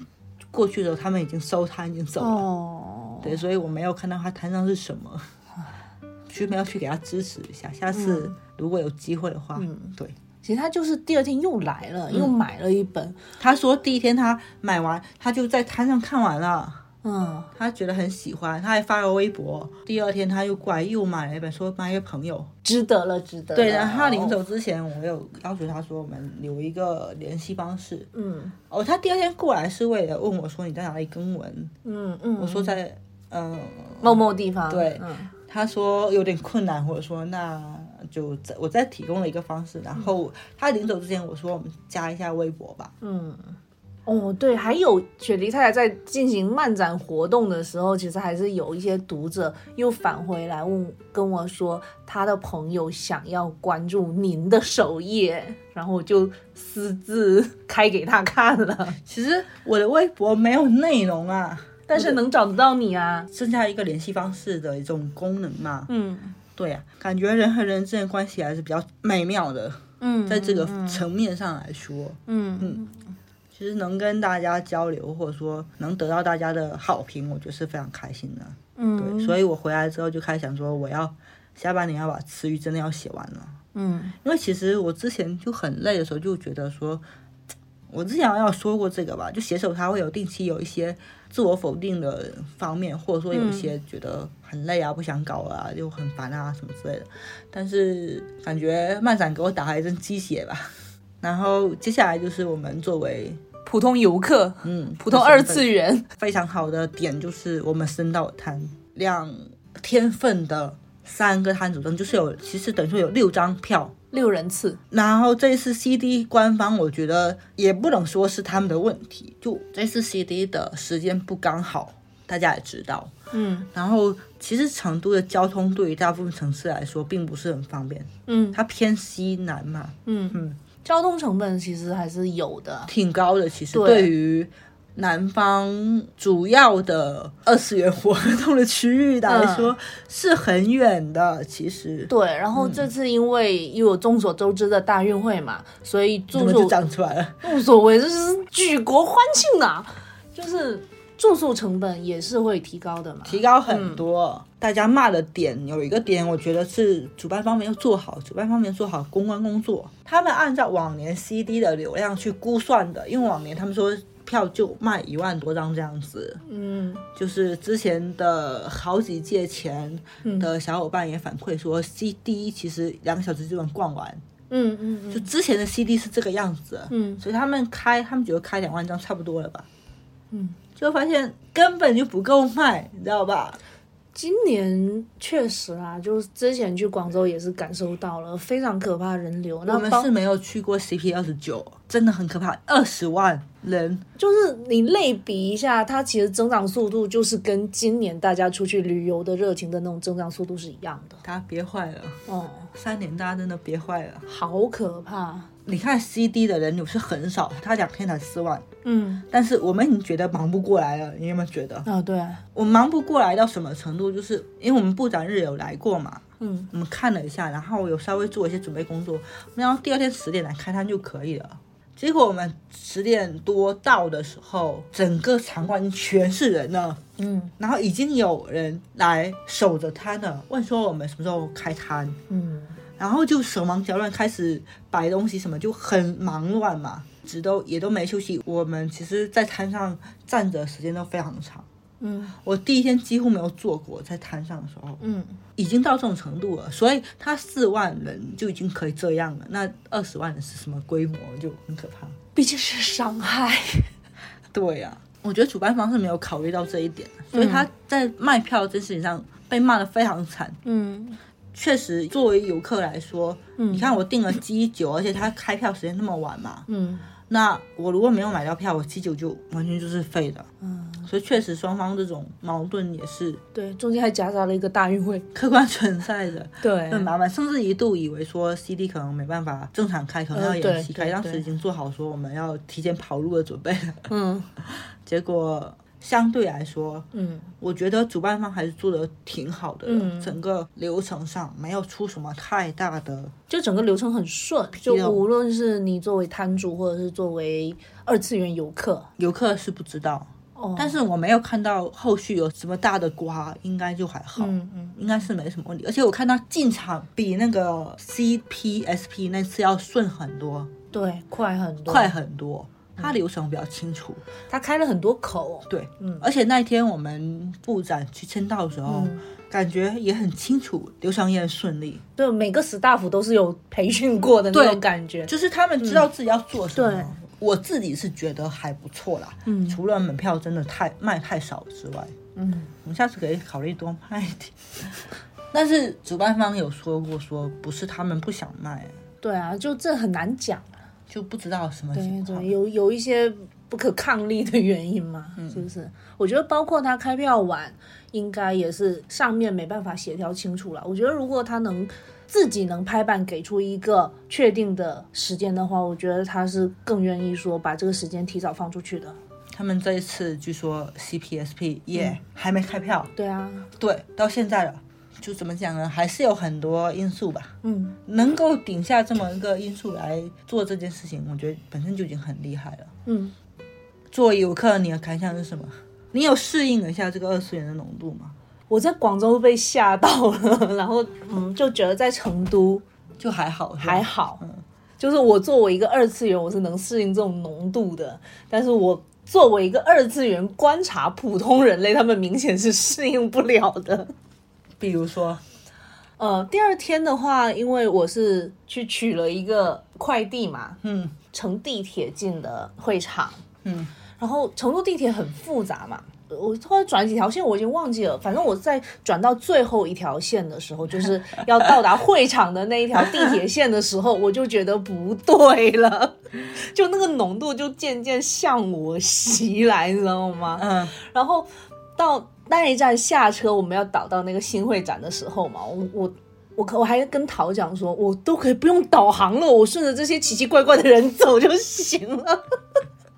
过去的时候，他们已经收摊，已经走了。哦，对，所以我没有看到他摊上是什么，去没有去给他支持一下。下次如果有机会的话，嗯对。其实他就是第二天又来了，又买了一本。他说第一天他买完，他就在摊上看完了，嗯，他觉得很喜欢，他还发了微博。第二天他又过来又买了一本，说买给朋友。值得了，值得了。对，然后他临走之前，我有要求他说我们留一个联系方式。嗯哦，他第二天过来是为了问我说你在哪里更文，嗯嗯，我说在嗯，某某地方，对嗯他说有点困难，或者说那就再我再提供了一个方式，然后他临走之前我说我们加一下微博吧，嗯。哦，对，还有雪梨太太在进行漫展活动的时候，其实还是有一些读者又返回来问跟我说，他的朋友想要关注您的首页，然后我就私自开给他看了，其实我的微博没有内容啊，但是能找得到你啊。剩下一个联系方式的一种功能嘛，嗯。对呀、感觉人和人之间的关系还是比较美妙的，嗯，在这个层面上来说，嗯。嗯其实能跟大家交流，或者说能得到大家的好评，我觉得是非常开心的。嗯，对，所以我回来之后就开始想说，我要下半年要把词语真的要写完了。嗯因为其实我之前就很累的时候，就觉得说，我之前要说过这个吧，就写手他会有定期有一些自我否定的方面，或者说有一些觉得很累啊、不想搞了啊、就很烦啊什么之类的。但是感觉漫展给我打了一针鸡血吧。然后接下来就是我们作为普通游客，嗯普通二次元，非常好的点就是我们深到摊两天份的三个摊主中，就是有其实等于说有六张票。六人次，然后这一次 CD 官方，我觉得也不能说是他们的问题，就这次 CD 的时间不刚好，大家也知道。嗯。然后其实成都的交通对于大部分城市来说并不是很方便，嗯。它偏西南嘛，嗯。嗯，交通成本其实还是有的。挺高的。其实对对于南方主要的二次元活动的区域来说、是很远的。其实对，然后这次因为又有众所周知的大运会嘛，所以住宿长出来了？无所谓，这是举国欢庆啊！就是住宿成本也是会提高的嘛。提高很多。大家骂的点有一个点，我觉得是主办方没有做好，主办方没有做好公关工作。他们按照往年 CD 的流量去估算的，因为往年他们说票就卖一万多张这样子，嗯。就是之前的好几届前的小伙伴也反馈说，CD 其实两个小时就能逛完，嗯嗯嗯。就之前的 CD 是这个样子，嗯。所以他们开，他们觉得开两万张差不多了吧，嗯，就发现根本就不够卖，你知道吧？今年确实啊，就是之前去广州也是感受到了非常可怕人流。我们是没有去过 CP 二十九，真的很可怕，二十万人，就是你类比一下，它其实增长速度就是跟今年大家出去旅游的热情的那种增长速度是一样的。大家憋坏了，哦，三年大家真的憋坏了。好可怕。你看 CD 的人流是很少，他两天才四万，嗯。但是我们已经觉得忙不过来了，你有没有觉得？啊，对，我忙不过来到什么程度？就是因为我们部长日有来过嘛，嗯。我们看了一下，然后有稍微做一些准备工作，然后第二天十点来开摊就可以了。结果我们十点多到的时候，整个场馆全是人了，嗯。然后已经有人来守着摊了，问说我们什么时候开摊，嗯然后就手忙脚乱开始摆东西，什么就很忙乱嘛，直都也都没休息。我们其实，在摊上站着时间都非常长。嗯我第一天几乎没有坐过，在摊上的时候，嗯，已经到这种程度了。所以他四万人就已经可以这样了，那二十万人是什么规模，就很可怕。毕竟是伤害。对呀、我觉得主办方是没有考虑到这一点，所以他在卖票这件事情上被骂得非常惨。嗯确实，作为游客来说，你看我订了机九，而且它开票时间那么晚嘛，嗯那我如果没有买到票，我机九就完全就是废的。嗯，所以确实双方这种矛盾也是对，中间还夹杂了一个大运会。客观存在的，对很麻烦。甚至一度以为说 CD 可能没办法正常开，可能要呃延期开，当时已经做好说我们要提前跑路的准备了。嗯 结果相对来说，嗯。我觉得主办方还是做的挺好的，嗯。整个流程上没有出什么太大的就整个流程很顺，就无论是你作为摊主，或者是作为二次元游客，游客是不知道，哦，但是我没有看到后续有什么大的瓜，应该就还好。嗯嗯。应该是没什么问题，而且我看他进场比那个 CPSP 那次要顺很多，对，快很多，快很多，他流程比较清楚。他开了很多口，对，嗯而且那一天我们布展去签到的时候，嗯感觉也很清楚，流程也很顺利，对，每个 staff 都是有培训过的那种感觉，就是他们知道自己要做什么。对我自己是觉得还不错啦。嗯，除了门票真的太卖太少之外，嗯，我们下次可以考虑多卖一点。但是主办方有说过，说不是他们不想卖，对啊，就这很难讲啊。就不知道什么对情况对，。有有一些不可抗力的原因嘛，是不是？我觉得包括他开票晚，应该也是上面没办法协调清楚了。我觉得如果他能自己能拍板给出一个确定的时间的话，我觉得他是更愿意说把这个时间提早放出去的。他们这一次据说 CPSP 也还没开票，对啊，对，到现在了，就怎么讲呢？还是有很多因素吧。嗯，能够顶下这么一个因素来做这件事情，我觉得本身就已经很厉害了。嗯，作为游客，你的感想是什么？你有适应了一下这个二次元的浓度吗？我在广州被吓到了，然后嗯，就觉得在成都就还好，还好，嗯就是我作为一个二次元，我是能适应这种浓度的，但是我作为一个二次元观察普通人类，他们明显是适应不了的。比如说，呃，第二天的话，因为我是去取了一个快递嘛，嗯。乘地铁进的会场，嗯，然后成都地铁很复杂嘛，我突然转几条线我已经忘记了，反正我在转到最后一条线的时候，就是要到达会场的那一条地铁线的时候，我就觉得不对了，就那个浓度就渐渐向我袭来，你知道吗？嗯，然后到那一站下车，我们要导到那个新会展的时候嘛，我我我可我还跟陶讲说，我都可以不用导航了，我顺着这些奇奇怪怪的人走就行了。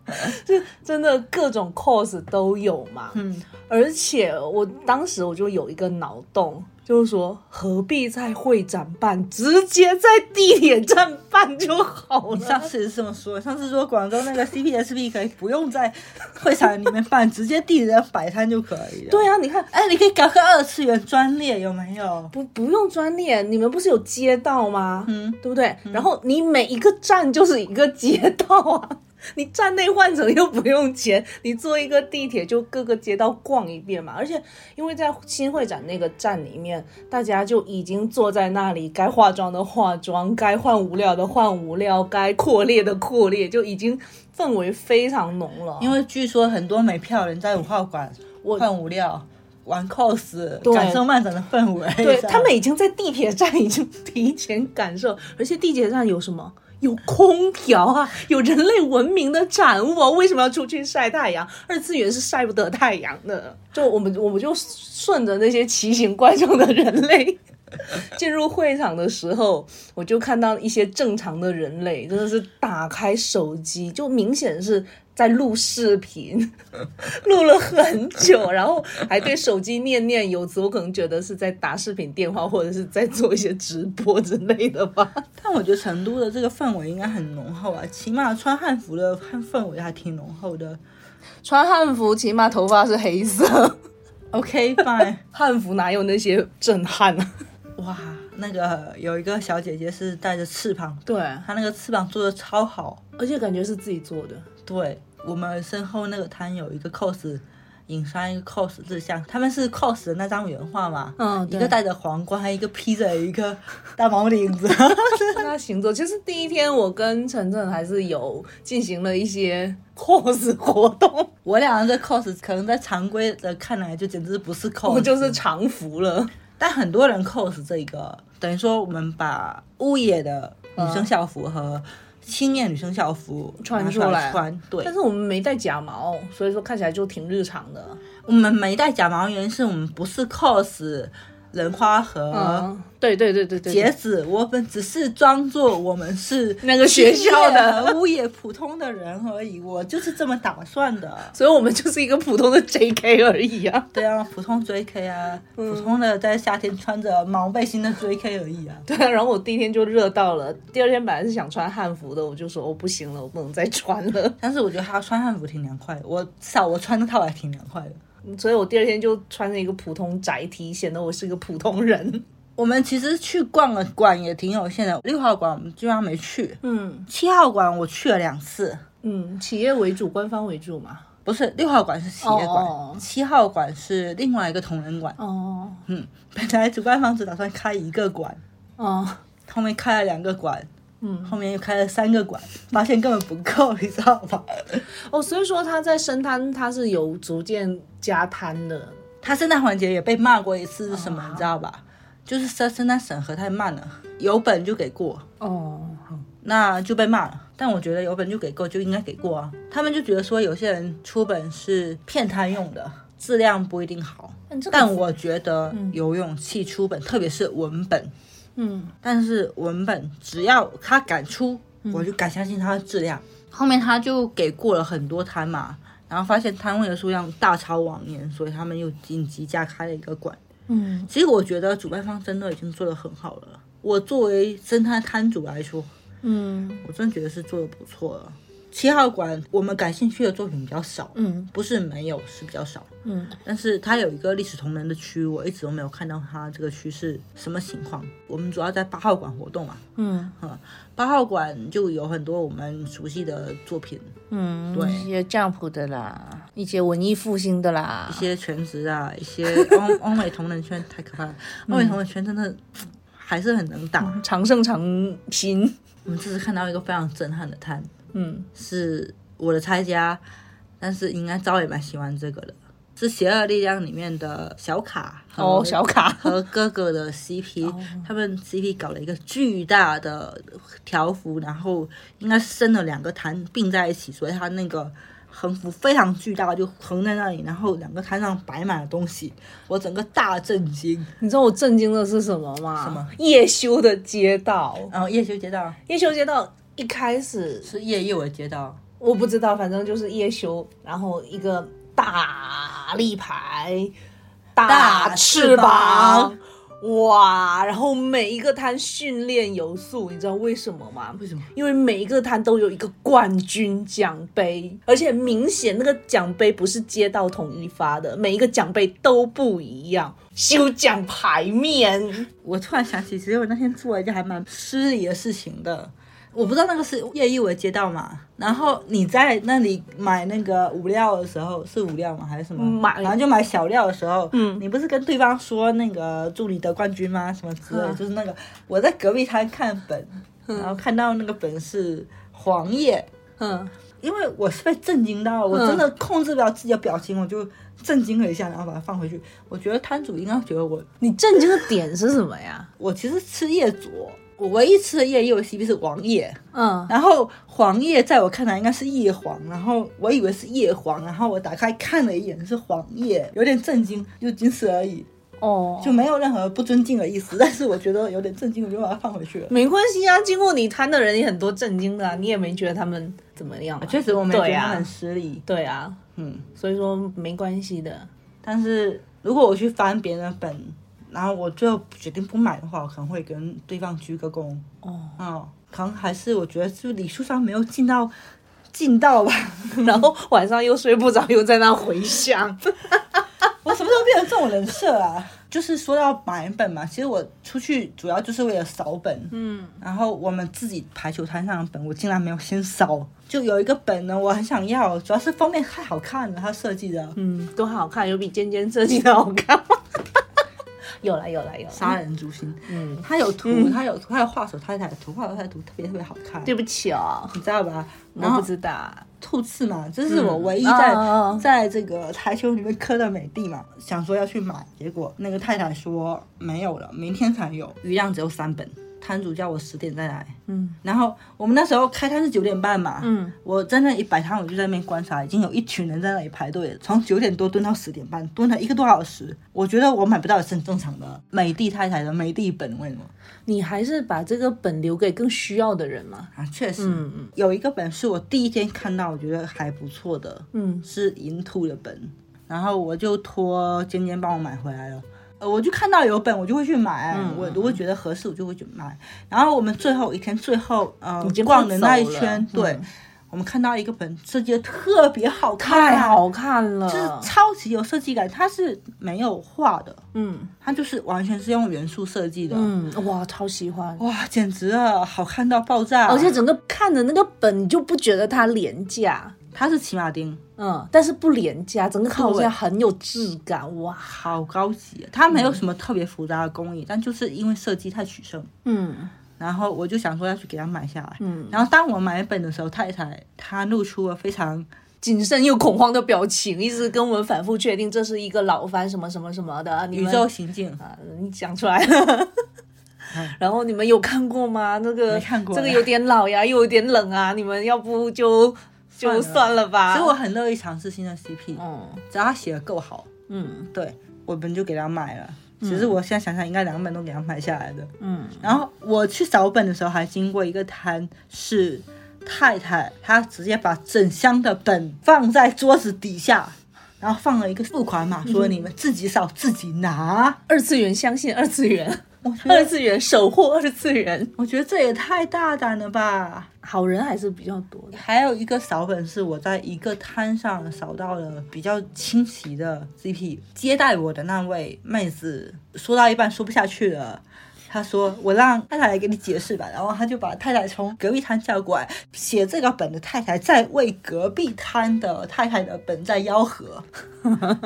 就真的各种 cos 都有嘛，嗯，而且我当时我就有一个脑洞，就是说何必在会展办，直接在地铁站办就好你上了。次是这么说，上次说广州那个 CPSP 可以不用在会场里面办，直接地人摆摊就可以了。，对啊，你看，哎，你可以搞个二次元专列，有没有？不不用专列，你们不是有街道吗？嗯，对不对？然后你每一个站就是一个街道啊，你站内换乘又不用钱，你坐一个地铁就各个街道逛一遍嘛。而且因为在新会展那个站里面，大家就已经坐在那里，该化妆的化妆，该换物料的换物料，该扩列的扩列，就已经氛围非常浓了。因为据说很多买票人在五号馆我换物料、玩 cos，感受漫展的氛围。对他们已经在地铁站已经提前感受，而且地铁站有什么？有空调啊，有人类文明的产物啊，为什么要出去晒太阳？二次元是晒不得太阳的。就我们我们就顺着那些奇形怪状的人类 进入会场的时候，我就看到一些正常的人类，真的是打开手机，就明显是在录视频，录了很久，然后还对手机念念有词。我可能觉得是在打视频电话，或者是在做一些直播之类的吧。但我觉得成都的这个氛围应该很浓厚啊，起码穿汉服的氛围还挺浓厚的。穿汉服，起码头发是黑色，OK fine，汉服哪有那些震撼啊？哇，那个有一个小姐姐是带着翅膀，对，她那个翅膀做的超好。而且感觉是自己做的。对我们身后那个摊有一个 cos 影山，一个 cos 日向，他们是 cos 的那张原画嘛，嗯，对一个戴着皇冠，还有一个披着一个大毛领子。那行走。其实第一天我跟晨晨还是有进行了一些 cos 活动，我俩的 cos 可能在常规的看来就简直不是 cos，我就是常服了。但很多人 cos 这个，等于说我们把乌野的女生校服和青年女生校服穿出来。穿，对。但，是我们没戴假毛，所以说看起来就挺日常的。我们没戴假毛，原因是我们不是 cos 人花和嗯，对对对对对对，节子，我们只是装作我们是那个学校的物业普通的人而已，我就是这么打算的。所以我们就是一个普通的 JK 而已啊。对啊，普通 JK 啊，普通的在夏天穿着毛背心的 JK 而已啊。对啊，然后我第一天就热到了，第二天本来是想穿汉服的，我就说我、哦、不行了，我不能再穿了，但是我觉得他穿汉服挺凉快的，我至少我穿那套还挺凉快的。所以我第二天就穿着一个普通窄 T，显得我是个普通人。我们其实去逛了馆也挺有限的，六号馆我们基本上没去，嗯七号馆我去了两次。嗯，企业为主，官方为主嘛。不是六号馆是企业馆，哦七号馆是另外一个同仁馆。哦嗯，本来主办方只打算开一个馆，哦，后面开了两个馆，嗯，后面又开了三个馆，发现根本不够，你知道吗？哦，所以说他在生摊他是有逐渐加摊的。他生态环节也被骂过一次，是什么？你知道吧？就是生生态审核太慢了，有本就给过，哦，那就被骂了。但我觉得有本就给过就应该给过啊。他们就觉得说有些人出本是骗摊用的，质量不一定好。嗯这个但我觉得有勇气出本，特别是文本，嗯但是文本只要他敢出，我就敢相信它的质量。后面他就给过了很多摊嘛，然后发现摊位的数量大超往年，所以他们又紧急加开了一个馆。嗯其实我觉得主办方真的已经做得很好了。我作为生态摊主来说，嗯我真的觉得是做得不错了。七号馆我们感兴趣的作品比较少，嗯。不是没有，是比较少。嗯。但是它有一个历史同人的区，我一直都没有看到它这个区是什么情况。我们主要在八号馆活动嘛，嗯。八号馆就有很多我们熟悉的作品，嗯，对。一些 Jump 的啦，一些文艺复兴的啦。一，些全职啊，一些欧 欧美同人圈太可怕了，欧美同人圈真的还是很能打。长胜长新。我们这次看到一个非常震撼的摊，嗯是我的拆家，但是应该招也蛮喜欢这个的，是《邪恶力量》里面的小卡和哦，小卡。和哥哥的 CP，、他们 CP 搞了一个巨大的条幅，然后应该是生了两个摊并在一起，所以他那个横幅非常巨大，就横在那里，然后两个摊上摆满了东西，我整个大震惊。你知道我震惊的是什么吗？什么？叶修的街道。然后叶修街道叶修街道一开始是叶叶尾街道，我不知道，反正就是叶修，然后一个大立牌，大翅翅膀哇！然后每一个摊训练有素，你知道为什么吗？为什么？因为每一个摊都有一个冠军奖杯，而且明显那个奖杯不是街道统一发的，每一个奖杯都不一样，修奖牌面。我突然想起，其实我那天做了一件还蛮失礼的事情的。我不知道那个是叶一伟街道嘛，然后你在那里买那个五料的时候是五料吗？还是什么？买然后就买小料的时候，嗯你不是跟对方说那个助理得冠军吗？什么之类，嗯就是那个我在隔壁摊看本，然后看到那个本是黄叶，嗯，因为我是被震惊到了，我真的控制不了自己的表情，我就震惊了一下，然后把它放回去。我觉得摊主应该觉得我你震惊的点是什么呀？我其实吃叶佐，我唯一吃的叶叶 CP 是王叶，嗯，然后黄叶在我看来应该是叶黄，然后我以为是叶黄，然后我打开看了一眼是黄叶，有点震惊，就仅此而已，哦，就没有任何不尊敬的意思，但是我觉得有点震惊，我就把它放回去了。没关系啊，经过你摊的人也很多震惊的、啊，你也没觉得他们怎么样、啊。确实我没觉得它很失礼，对啊，嗯，所以说没关系的。但是如果我去翻别人的本，然后我最后决定不买的话，我可能会跟对方鞠个躬。哦，嗯，可能还是我觉得就礼数上没有尽到尽到吧。然后晚上又睡不着，又在那回想。我什么时候变成这种人设啊？就是说到买本嘛，其实我出去主要就是为了扫本，嗯，然后我们自己排球摊上的本，我竟然没有先扫。就有一个本呢，我很想要，主要是封面太好看了，它设计的嗯，都好看，有比尖尖设计的好看吗？有了，有了，有了。杀人诛心。嗯，他有图，他有图，它有画手太太的图，画手太太的图特别特别好看，对不起哦，你知道吧？我不知道。兔刺嘛，这是我嗯唯一在、在这个台球里面磕的美的嘛，想说要去买，结果那个太太说没有了，明天才有，余量只有三本。摊主叫我十点再来，嗯然后我们那时候开摊是九点半嘛，嗯，我在那一摆摊，我就在那边观察，已经有一群人在那里排队了，从九点多蹲到十点半，蹲了一个多小时。我觉得我买不到也是很正常的。美的太太的美的本为什么你还是把这个本留给更需要的人嘛。啊？确实，嗯嗯有一个本是我第一天看到，我觉得还不错的，嗯是银兔的本，然后我就托尖尖帮我买回来了。呃，我就看到有本，我就会去买，嗯我如果觉得合适，我就会去买。然后我们最后一天，最后呃逛的那一圈，对，嗯我们看到一个本设计的特别好看，太，好看了。就是超级有设计感，它是没有画的，嗯它就是完全是用元素设计的，嗯，哇，超喜欢。哇，简直了，好看到爆炸！而且整个看的那个本，你就不觉得它廉价，它是骑马丁，嗯，但是不廉价，整个看起来很有质感，哇，好高级，它没有什么特别复杂的工艺，但就是因为设计太取胜。嗯然后我就想说要去给他买下来。嗯，然后当我买本的时候，太太她露出了非常谨慎又恐慌的表情，一直跟我们反复确定这是一个老番什么什么什么的。宇宙行径，啊，你讲出来了。然后你们有看过吗？那个这个有点老呀，又有点冷啊。你们要不就就算了吧。所以我很乐意尝试新的 CP，嗯只要他写的够好，嗯对我们就给他买了。其实我现在想想，应该两本都给他买下来的。嗯然后我去找本的时候，还经过一个摊，是太太她直接把整箱的本放在桌子底下，然后放了一个付款码，说你们自己扫自己拿。二次元相信二次元，我觉得，二次元 守护二次元，我觉得这也太大胆了吧！好人还是比较多的。还有一个扫本是我在一个摊上扫到了比较清奇的 CP，接待我的那位妹子说到一半说不下去了。她说：“我让太太来给你解释吧。”然后她就把太太从隔壁摊叫过来，写这个本的太太在为隔壁摊的太太的本在吆喝。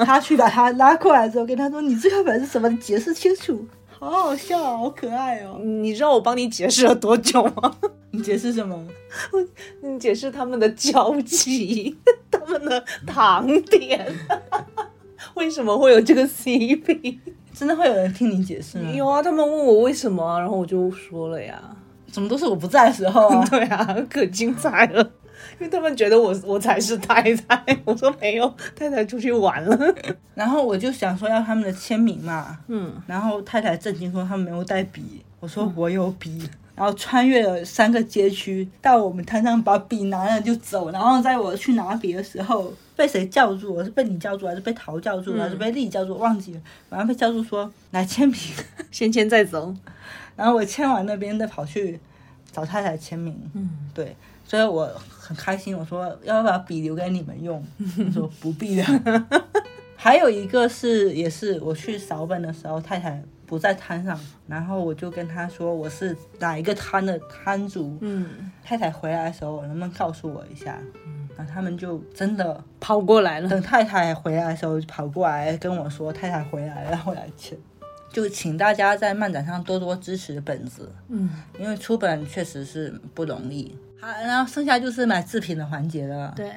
她去把他拉过来之后，跟她说：“你这个本是什么？你解释清楚。”好好笑啊，好可爱哦！你知道我帮你解释了多久吗？你解释什么？你解释他们的交集，他们的糖点，为什么会有这个 CP？真的会有人听你解释吗？有啊，他们问我为什么，然后我就说了呀。怎么都是我不在的时候啊？对啊，可精彩了，因为他们觉得我我才是太太，我说没有，太太出去玩了。然后我就想说要他们的签名嘛，嗯，然后太太震惊说他们没有带笔，我说我有笔，然后穿越了三个街区到我们摊上把笔拿了就走，然后在我去拿笔的时候被谁叫住？我是被你叫住还是被陶叫住还是被丽叫住？忘记了，反正被叫住说来签名，先签再走。然后我签完那边再跑去找太太签名，嗯，对，所以我很开心。我说要不要把笔留给你们用？他说不必了。还有一个是，也是我去扫本的时候，太太不在摊上，然后我就跟她说我是哪一个摊的摊主。嗯，太太回来的时候，能不能告诉我一下？然后他们就真的跑过来了。等太太回来的时候，就跑过来跟我说太太回来了，然后来签。就请大家在漫展上多多支持本子，嗯，因为出本确实是不容易。好，然后剩下就是买制品的环节了。对，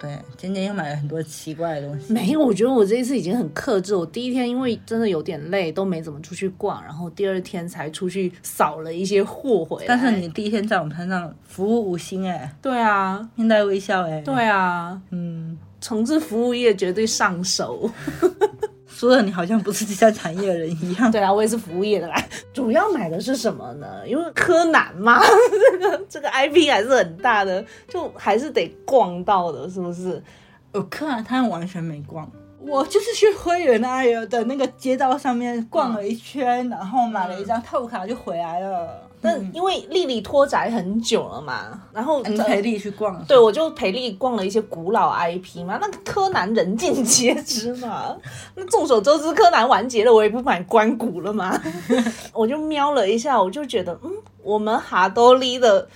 对，今天又买了很多奇怪的东西。没有，我觉得我这一次已经很克制。我第一天因为真的有点累，都没怎么出去逛，然后第二天才出去扫了一些货回来。但是你第一天在我们摊上服务五星哎，对啊，面带微笑哎。对，啊，嗯，重置服务业绝对上手。说的你好像不是第三产业的人一样。对啊，我也是服务业的啦。主要买的是什么呢？因为柯南嘛，这个这个 IP 还是很大的，就还是得逛到的，是不是？我柯南他完全没逛，我就是去灰原哀的那个街道上面逛了一圈，然后买了一张透卡就回来了。但因为丽丽拖宅很久了嘛，然后你陪丽去逛，对，我就陪丽逛了一些古老 IP 嘛，那柯南人尽皆知嘛。那众所周知，柯南完结了，我也不买关谷了嘛。我就瞄了一下，我就觉得，嗯，我们哈多利的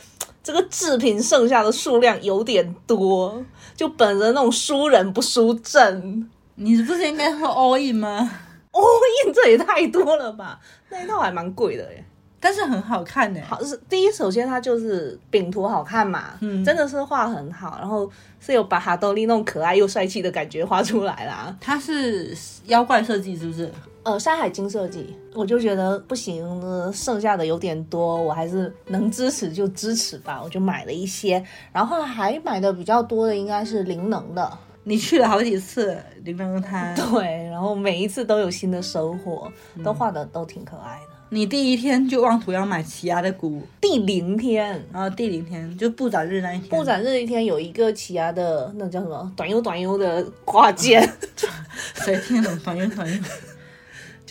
这个制品剩下的数量有点多，就本着那种输人不输阵。你不是应该说 all in 吗？哦，印这也太多了吧？那一套还蛮贵的耶。但是很好看呢。好是第一，首先它就是饼图好看嘛，嗯真的是画很好，然后是有把哈多利那种可爱又帅气的感觉画出来啦。它是妖怪设计是不是？呃，山海经设计，我就觉得不行，呃剩下的有点多，我还是能支持就支持吧，我就买了一些，然后还买的比较多的应该是灵能的，你去了好几次灵能摊，对，然后每一次都有新的收获，都画的都挺可爱的。你第一天就妄图要买奇亚的鼓，第零天，然后第零天就布展日那一天，布展日一天有一个奇亚的那叫什么短优短优的挂件，谁听得懂团圆团圆？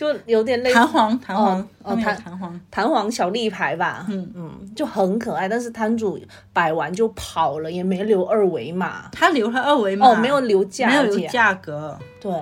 就有点类似弹簧弹簧哦弹弹簧，弹簧小立牌吧，嗯。嗯，就很可爱，但是摊主摆完就跑了，也没留二维码，他留了二维码。哦，没有留价，没有留，价格，对。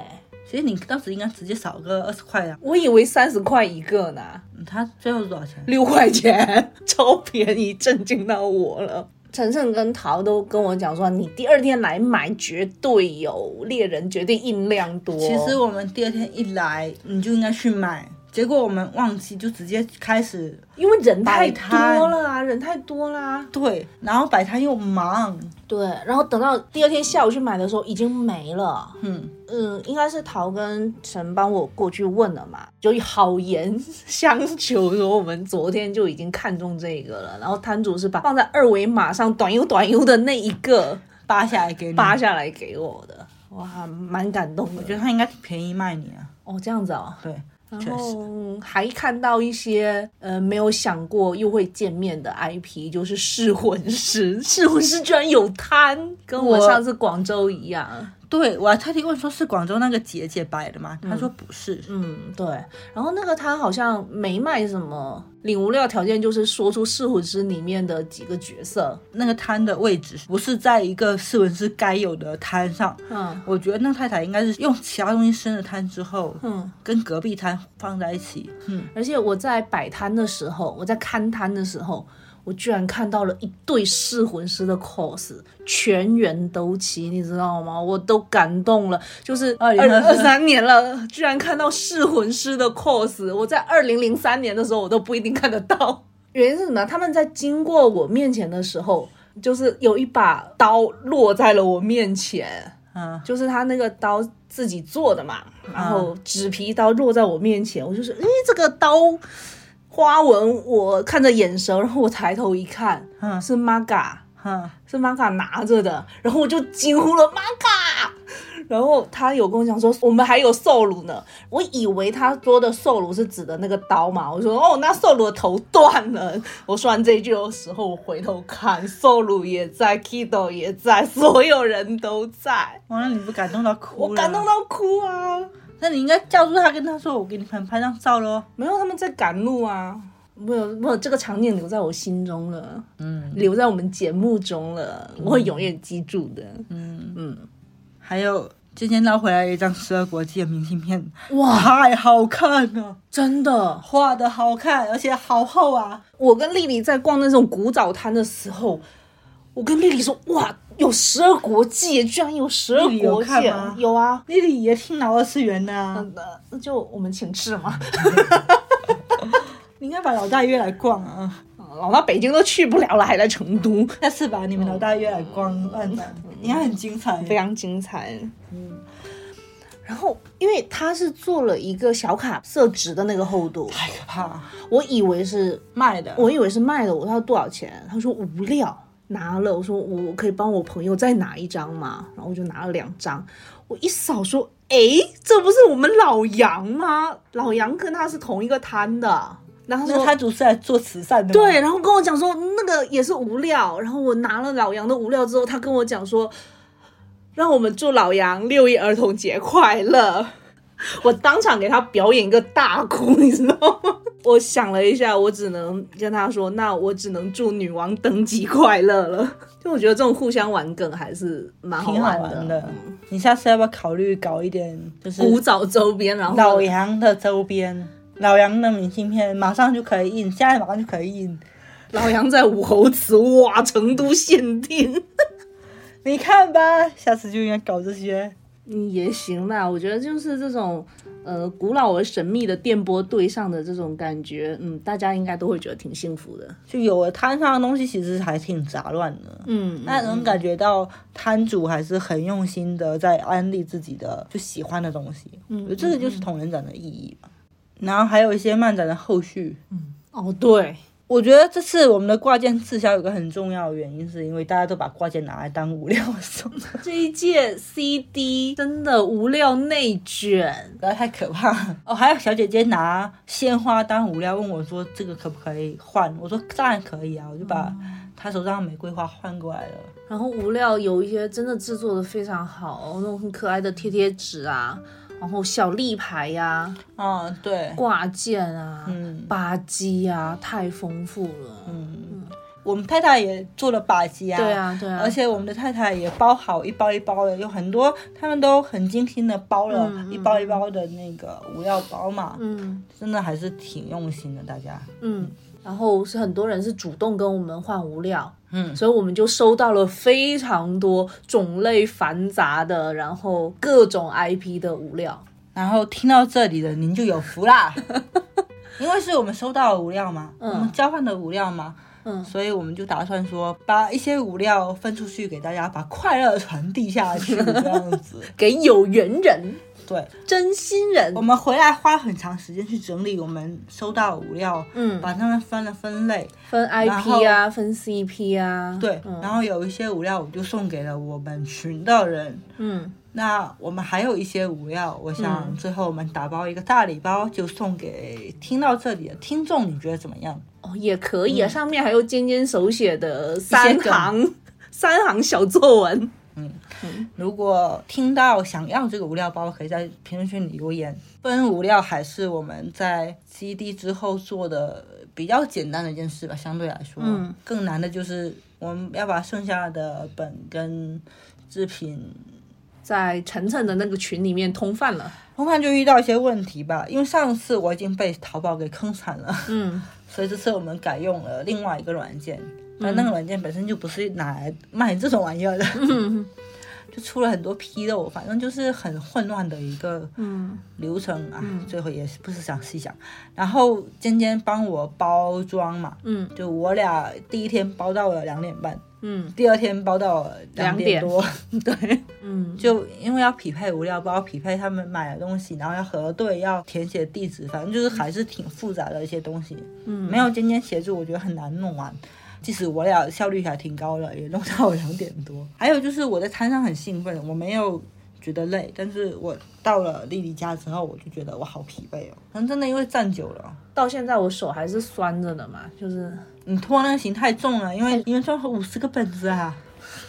所以你当时应该直接少个二十块呀。我以为三十块一个呢，嗯他最后是多少钱？六块钱，超便宜，震惊到我了。晨晨跟桃都跟我讲说，你第二天来买绝对有猎人，绝对印量多。其实我们第二天一来，你就应该去买，结结果我们忘记，就直接开始因为人太多了啊，人太多啦。对，然后摆摊又忙，对，然后等到第二天下午去买的时候，已经没了。嗯，嗯，应该是陶跟陈帮我过去问了嘛，就好言相求说我们昨天就已经看中这个了，然后摊主是把放在二维码上短优短优的那一个扒下来给你。扒下来给我的，哇，蛮感动的。我觉得他应该便宜卖你啊。哦，这样子哦。对，然后还看到一些呃没有想过又会见面的 IP，就是噬魂师，噬魂师居然有摊，跟我我上次广州一样。对我还特地问说是广州那个姐姐摆的吗？她说不是。嗯，对。然后那个摊好像没卖什么，领物料条件就是说出四魂师里面的几个角色。那个摊的位置不是在一个四文师该有的摊上，嗯我觉得那太太应该是用其他东西升了摊之后，嗯，跟隔壁摊放在一起。嗯，而且我在摆摊的时候，我在看摊的时候。我居然看到了一对噬魂师的 cos，全员都齐，你知道吗？我都感动了。就是二零二三年了，居然看到噬魂师的 cos，我在二零零三年的时候我都不一定看得到。原因是什么？他们在经过我面前的时候，就是有一把刀落在了我面前，嗯，就是他那个刀自己做的嘛，然后纸皮刀落在我面前，我就是，哎，这个刀花纹我看着眼熟，然后我抬头一看，嗯是 Maga，嗯，是 Maga 拿着的，然后我就惊呼了 Maga。然后他有跟我讲说，我们还有兽乳呢。我以为他说的兽乳是指的那个刀嘛，我说哦，那兽乳的头断了。我说完这一句的时候，我回头看，兽乳也在，Kido 也在，所有人都在，完了你不感动到哭了？我感动。到哭啊！那你应该叫住他，跟他说：“我给你们拍张照喽。没有，他们在赶路啊。没有，没有，这个场景留在我心中了，嗯，留在我们节目中了，我会永远记住的。嗯。嗯，”还有今天捞回来一张十二国际的明信片，哇，太好看了，真的，画的好看，而且好厚啊！我跟丽丽在逛那种古早摊的时候，我跟丽丽说，哇，有十二国际，居然有十二国际看吗，有啊。丽丽也挺老二次元的啊，嗯，那就我们请吃嘛。你 应该把老大约来逛啊！老大北京都去不了了，还来成都，下次把你们老大约来逛漫展，应该很精彩。非常精彩。嗯，然后因为他是做了一个小卡色纸的那个厚度，太可怕了，我以为是卖的，我以为是卖的，我说多少钱？他说无料，拿了。我说我可以帮我朋友再拿一张吗？然后我就拿了两张。我一扫说，诶，这不是我们老杨吗？老杨跟他是同一个摊的。然后他说摊主是来做慈善的，对，然后跟我讲说那个也是无料，然后我拿了老杨的无料之后，他跟我讲说，让我们祝老杨六一儿童节快乐。我当场给他表演一个大哭，你知道吗？我想了一下，我只能跟他说，那我只能祝女王登基 快乐了。就我觉得这种互相玩梗还是蛮好玩的。你下次要不要考虑搞一点，就是古早周边，然后老杨的周边，老杨的明信片，马上就可以印，现在马上就可以印。老杨在武侯祠，哇，成都限定。你看吧，下次就应该搞这些。嗯，也行啦。我觉得就是这种呃古老而神秘的电波对上的这种感觉，嗯，大家应该都会觉得挺幸福的。就有了摊上的东西，其实还挺杂乱的。嗯，那能感觉到摊主还是很用心的在安利自己的就喜欢的东西。嗯，我觉得这个就是同人展的意义吧。然后还有一些漫展的后续，嗯哦，对，我觉得这次我们的挂件滞销有个很重要的原因，是因为大家都把挂件拿来当物料送，这一届 CD 真的无料内卷。不要太可怕。哦，还有小姐姐拿鲜花当物料问我说这个可不可以换？我说当然可以啊，我就把她手上的玫瑰花换过来了。然后无料有一些真的制作的非常好，那种很可爱的贴贴纸啊，然后小立牌呀、嗯，对，挂件啊、嗯吧唧啊，太丰富了。嗯，我们太太也做了把机啊，对啊，对啊，而且我们的太太也包好一包一包的，有很多他们都很精心的包了嗯嗯一包一包的那个无料包嘛，嗯真的还是挺用心的，大家。嗯，然后是很多人是主动跟我们换无料，嗯。所以我们就收到了非常多种类繁杂的，然后各种 IP 的物料。然后听到这里的您就有福啦，因为是我们收到的物料嘛，我们交换的物料嘛，嗯。所以我们就打算说把一些物料分出去给大家，把快乐传递下去，这样子。给有缘人、对，真心人我。们回来花了很长时间去整理我们收到的物料，嗯，把它们分了分类，分 IP 啊，分 CP 啊。对，嗯然后有一些物料我就送给了我们群的人。嗯，那我们还有一些物料，我想最后我们打包一个大礼包，就送给听到这里的听众，你觉得怎么样？哦，也可以啊。上面还有尖尖手写的三行三行小作文。如果听到想要这个物料包，可以在评论区里留言。分物料还是我们在基地之后做的比较简单的一件事吧，相对来说，嗯，更难的就是我们要把剩下的本跟制品在晨晨的那个群里面通贩了。通贩就遇到一些问题吧，因为上次我已经被淘宝给坑惨了，嗯。所以这次我们改用了另外一个软件，但那个软件本身就不是拿来卖这种玩意儿的，嗯就出了很多纰漏，反正就是很混乱的一个嗯流程啊。最后也是不是想细想，然后尖尖帮我包装嘛，嗯就我俩第一天包到了两点半，嗯第二天包到两点点多，对。嗯，就因为要匹配物料包，匹配他们买的东西，然后要核对，要填写地址，反正就是还是挺复杂的一些东西。嗯没有尖尖协助，我觉得很难弄完。即使我俩效率还挺高的，也弄到两点多。还有就是我在摊上很兴奋，我没有觉得累，但是我到了丽丽家之后，我就觉得我好疲惫哦。可能真的因为站久了，到现在我手还是酸着的嘛，就是你拖那个型太重了，因为你们说五十个本子啊，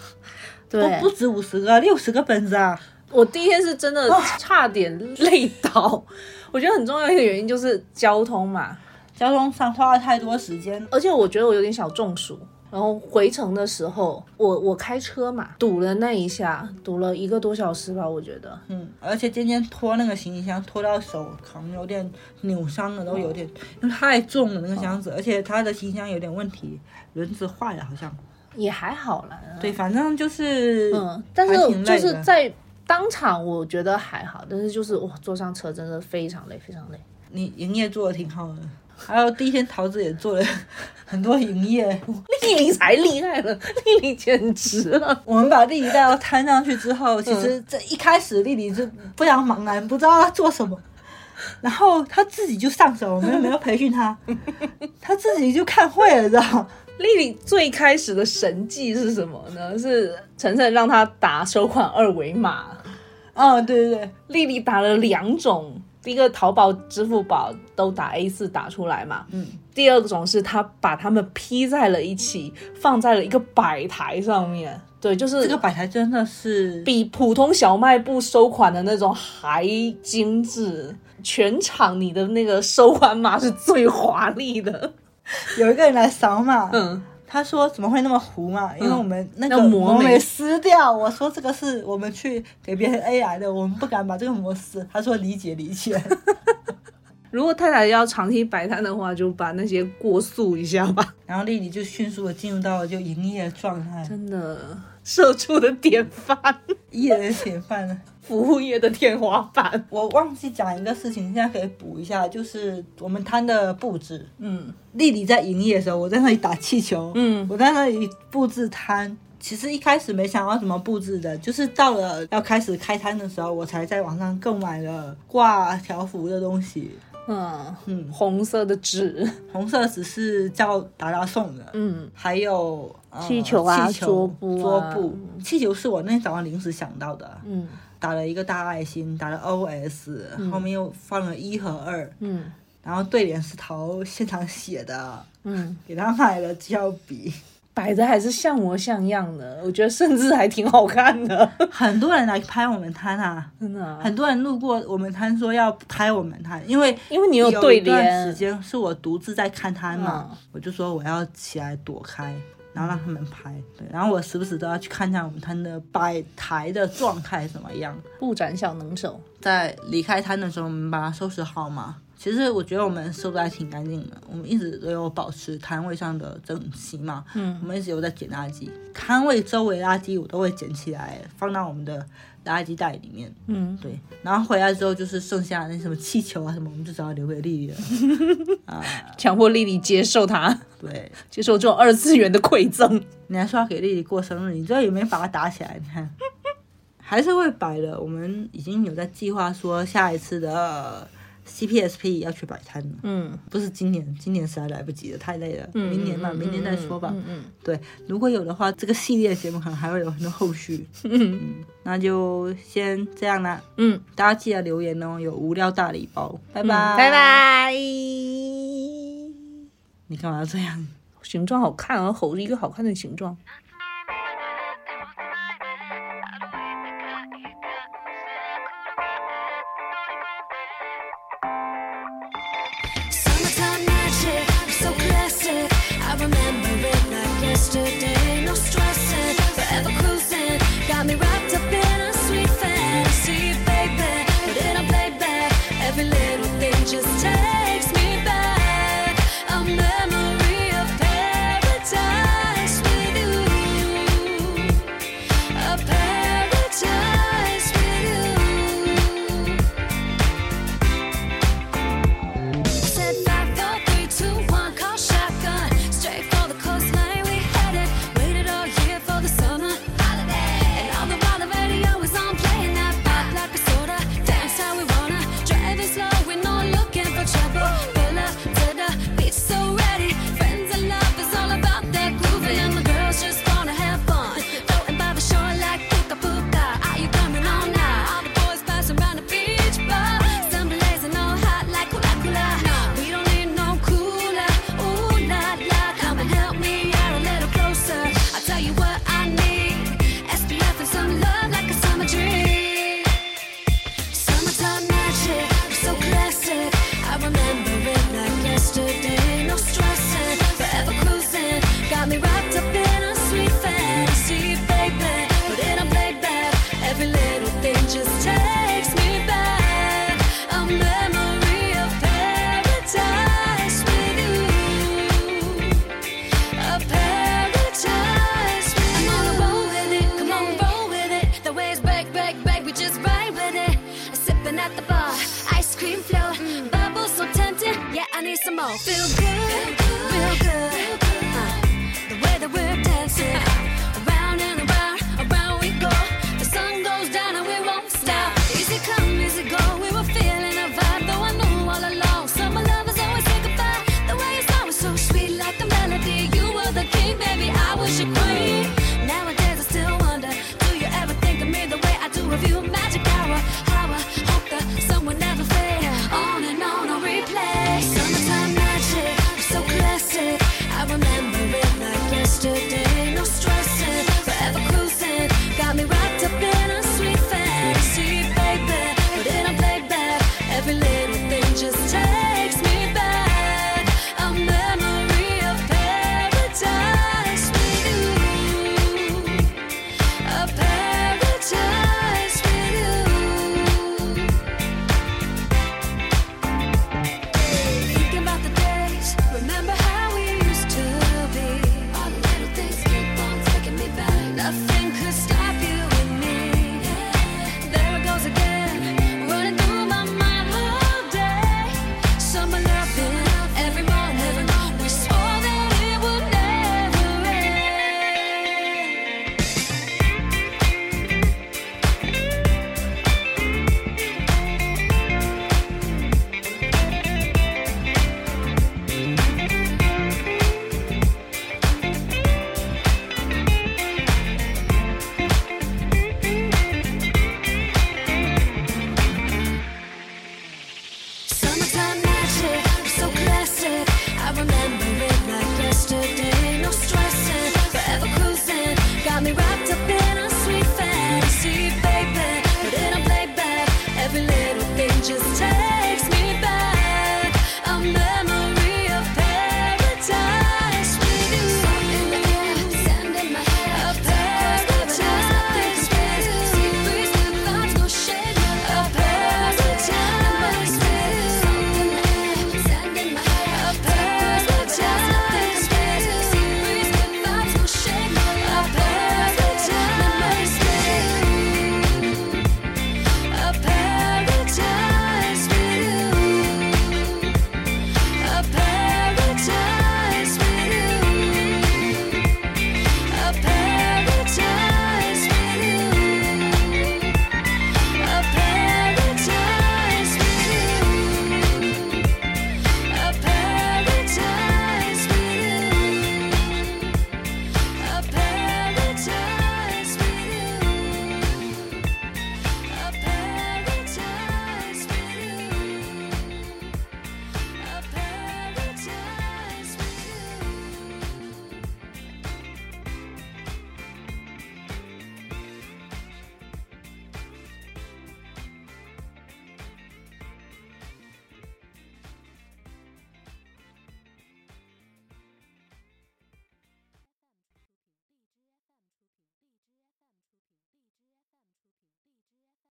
都对不止五十个，六十个本子啊。我第一天是真的差点累倒。我觉得很重要一个原因就是交通嘛，交通上花了太多时间，而且我觉得我有点小中暑。然后回程的时候，我我开车嘛，堵了那一下，堵了一个多小时吧，我觉得。嗯，而且今天拖那个行李箱拖到手可能有点扭伤了，都有点，因为太重了那个箱子，而且它的行李箱有点问题，轮子坏了好像。也还好啦。对，反正就是，嗯，但是就是在当场我觉得还好，但是就是哇，坐上车真的非常累，非常累。你营业做的挺好的。还有第一天桃子也做了很多营业，丽丽才厉害了，丽丽简直了。我们把丽丽带到摊上去之后，其实这一开始丽丽就非常茫然，不知道要做什么。然后她自己就上手，我们又没有培训她，她自己就看会了，知道吗？丽丽最开始的神迹是什么呢？是晨晨让她打收款二维码。嗯，对对对，丽丽打了两种，第一个淘宝、支付宝都打 A 四打出来嘛。嗯，第二种是他把它们披在了一起，放在了一个摆台上面。对，就是这个摆台真的是比普通小卖部收款的那种还精致。全场你的那个收款码是最华丽的。有一个人来扫码，嗯，他说怎么会那么糊嘛？因为我们那个那膜没没撕掉。我说这个是我们去给别人 AI 的，我们不敢把这个膜撕。他说理解理解。如果太太要长期摆摊的话，就把那些过塑一下吧。然后丽丽就迅速的进入到了就营业状态，真的，社畜的典范，一人典范了。服务业的天花板。我忘记讲一个事情，现在可以补一下，就是我们摊的布置。嗯。丽丽在营业的时候，我在那里打气球，嗯。我在那里布置摊。其实一开始没想到什么布置的，就是到了要开始开摊的时候，我才在网上购买了挂条幅的东西。嗯。嗯，红色的纸，红色纸是叫达达送的，嗯。还有、呃气球啊气球桌布啊。桌布，气球是我那天早上临时想到的，嗯打了一个大爱心，打了 OS，、后面又放了一和二，嗯。然后对联是陶现场写的，嗯，给他买了胶笔。摆的还是像模像样的，我觉得甚至还挺好看的，很多人来拍我们摊啊，真的啊。很多人路过我们摊说要拍我们摊，因为因为你有有对一段时，间是我独自在看摊嘛，嗯。我就说我要起来躲开，然后让他们拍。对，然后我时不时都要去看一下我们摊的摆台的状态怎么样。布展小能手。在离开摊的时候，我们把它收拾好嘛，其实我觉得我们收的还挺干净的，我们一直都有保持摊位上的整齐嘛。嗯，我们一直有在捡垃圾，摊位周围垃圾我都会捡起来放到我们的垃圾袋里面。嗯，对，然后回来之后就是剩下那什么气球啊什么，我们就只好留给丽丽了。啊，强迫丽丽接受它，对，接受这种二次元的馈赠。你还说要给丽丽过生日，你这也没把它打起来，你看，还是会摆的。我们已经有在计划说下一次的 CPSP 要去摆摊了。嗯不是今年，今年实在来不及了，太累了。明年吧，嗯明年再说吧。嗯嗯对，如果有的话，这个系列节目可能还会有很多后续。嗯那就先这样啦，嗯，大家记得留言哦，有无料大礼包，拜拜，拜。拜。你干嘛要这样？形状好看啊，猴是一个好看的形状。「夏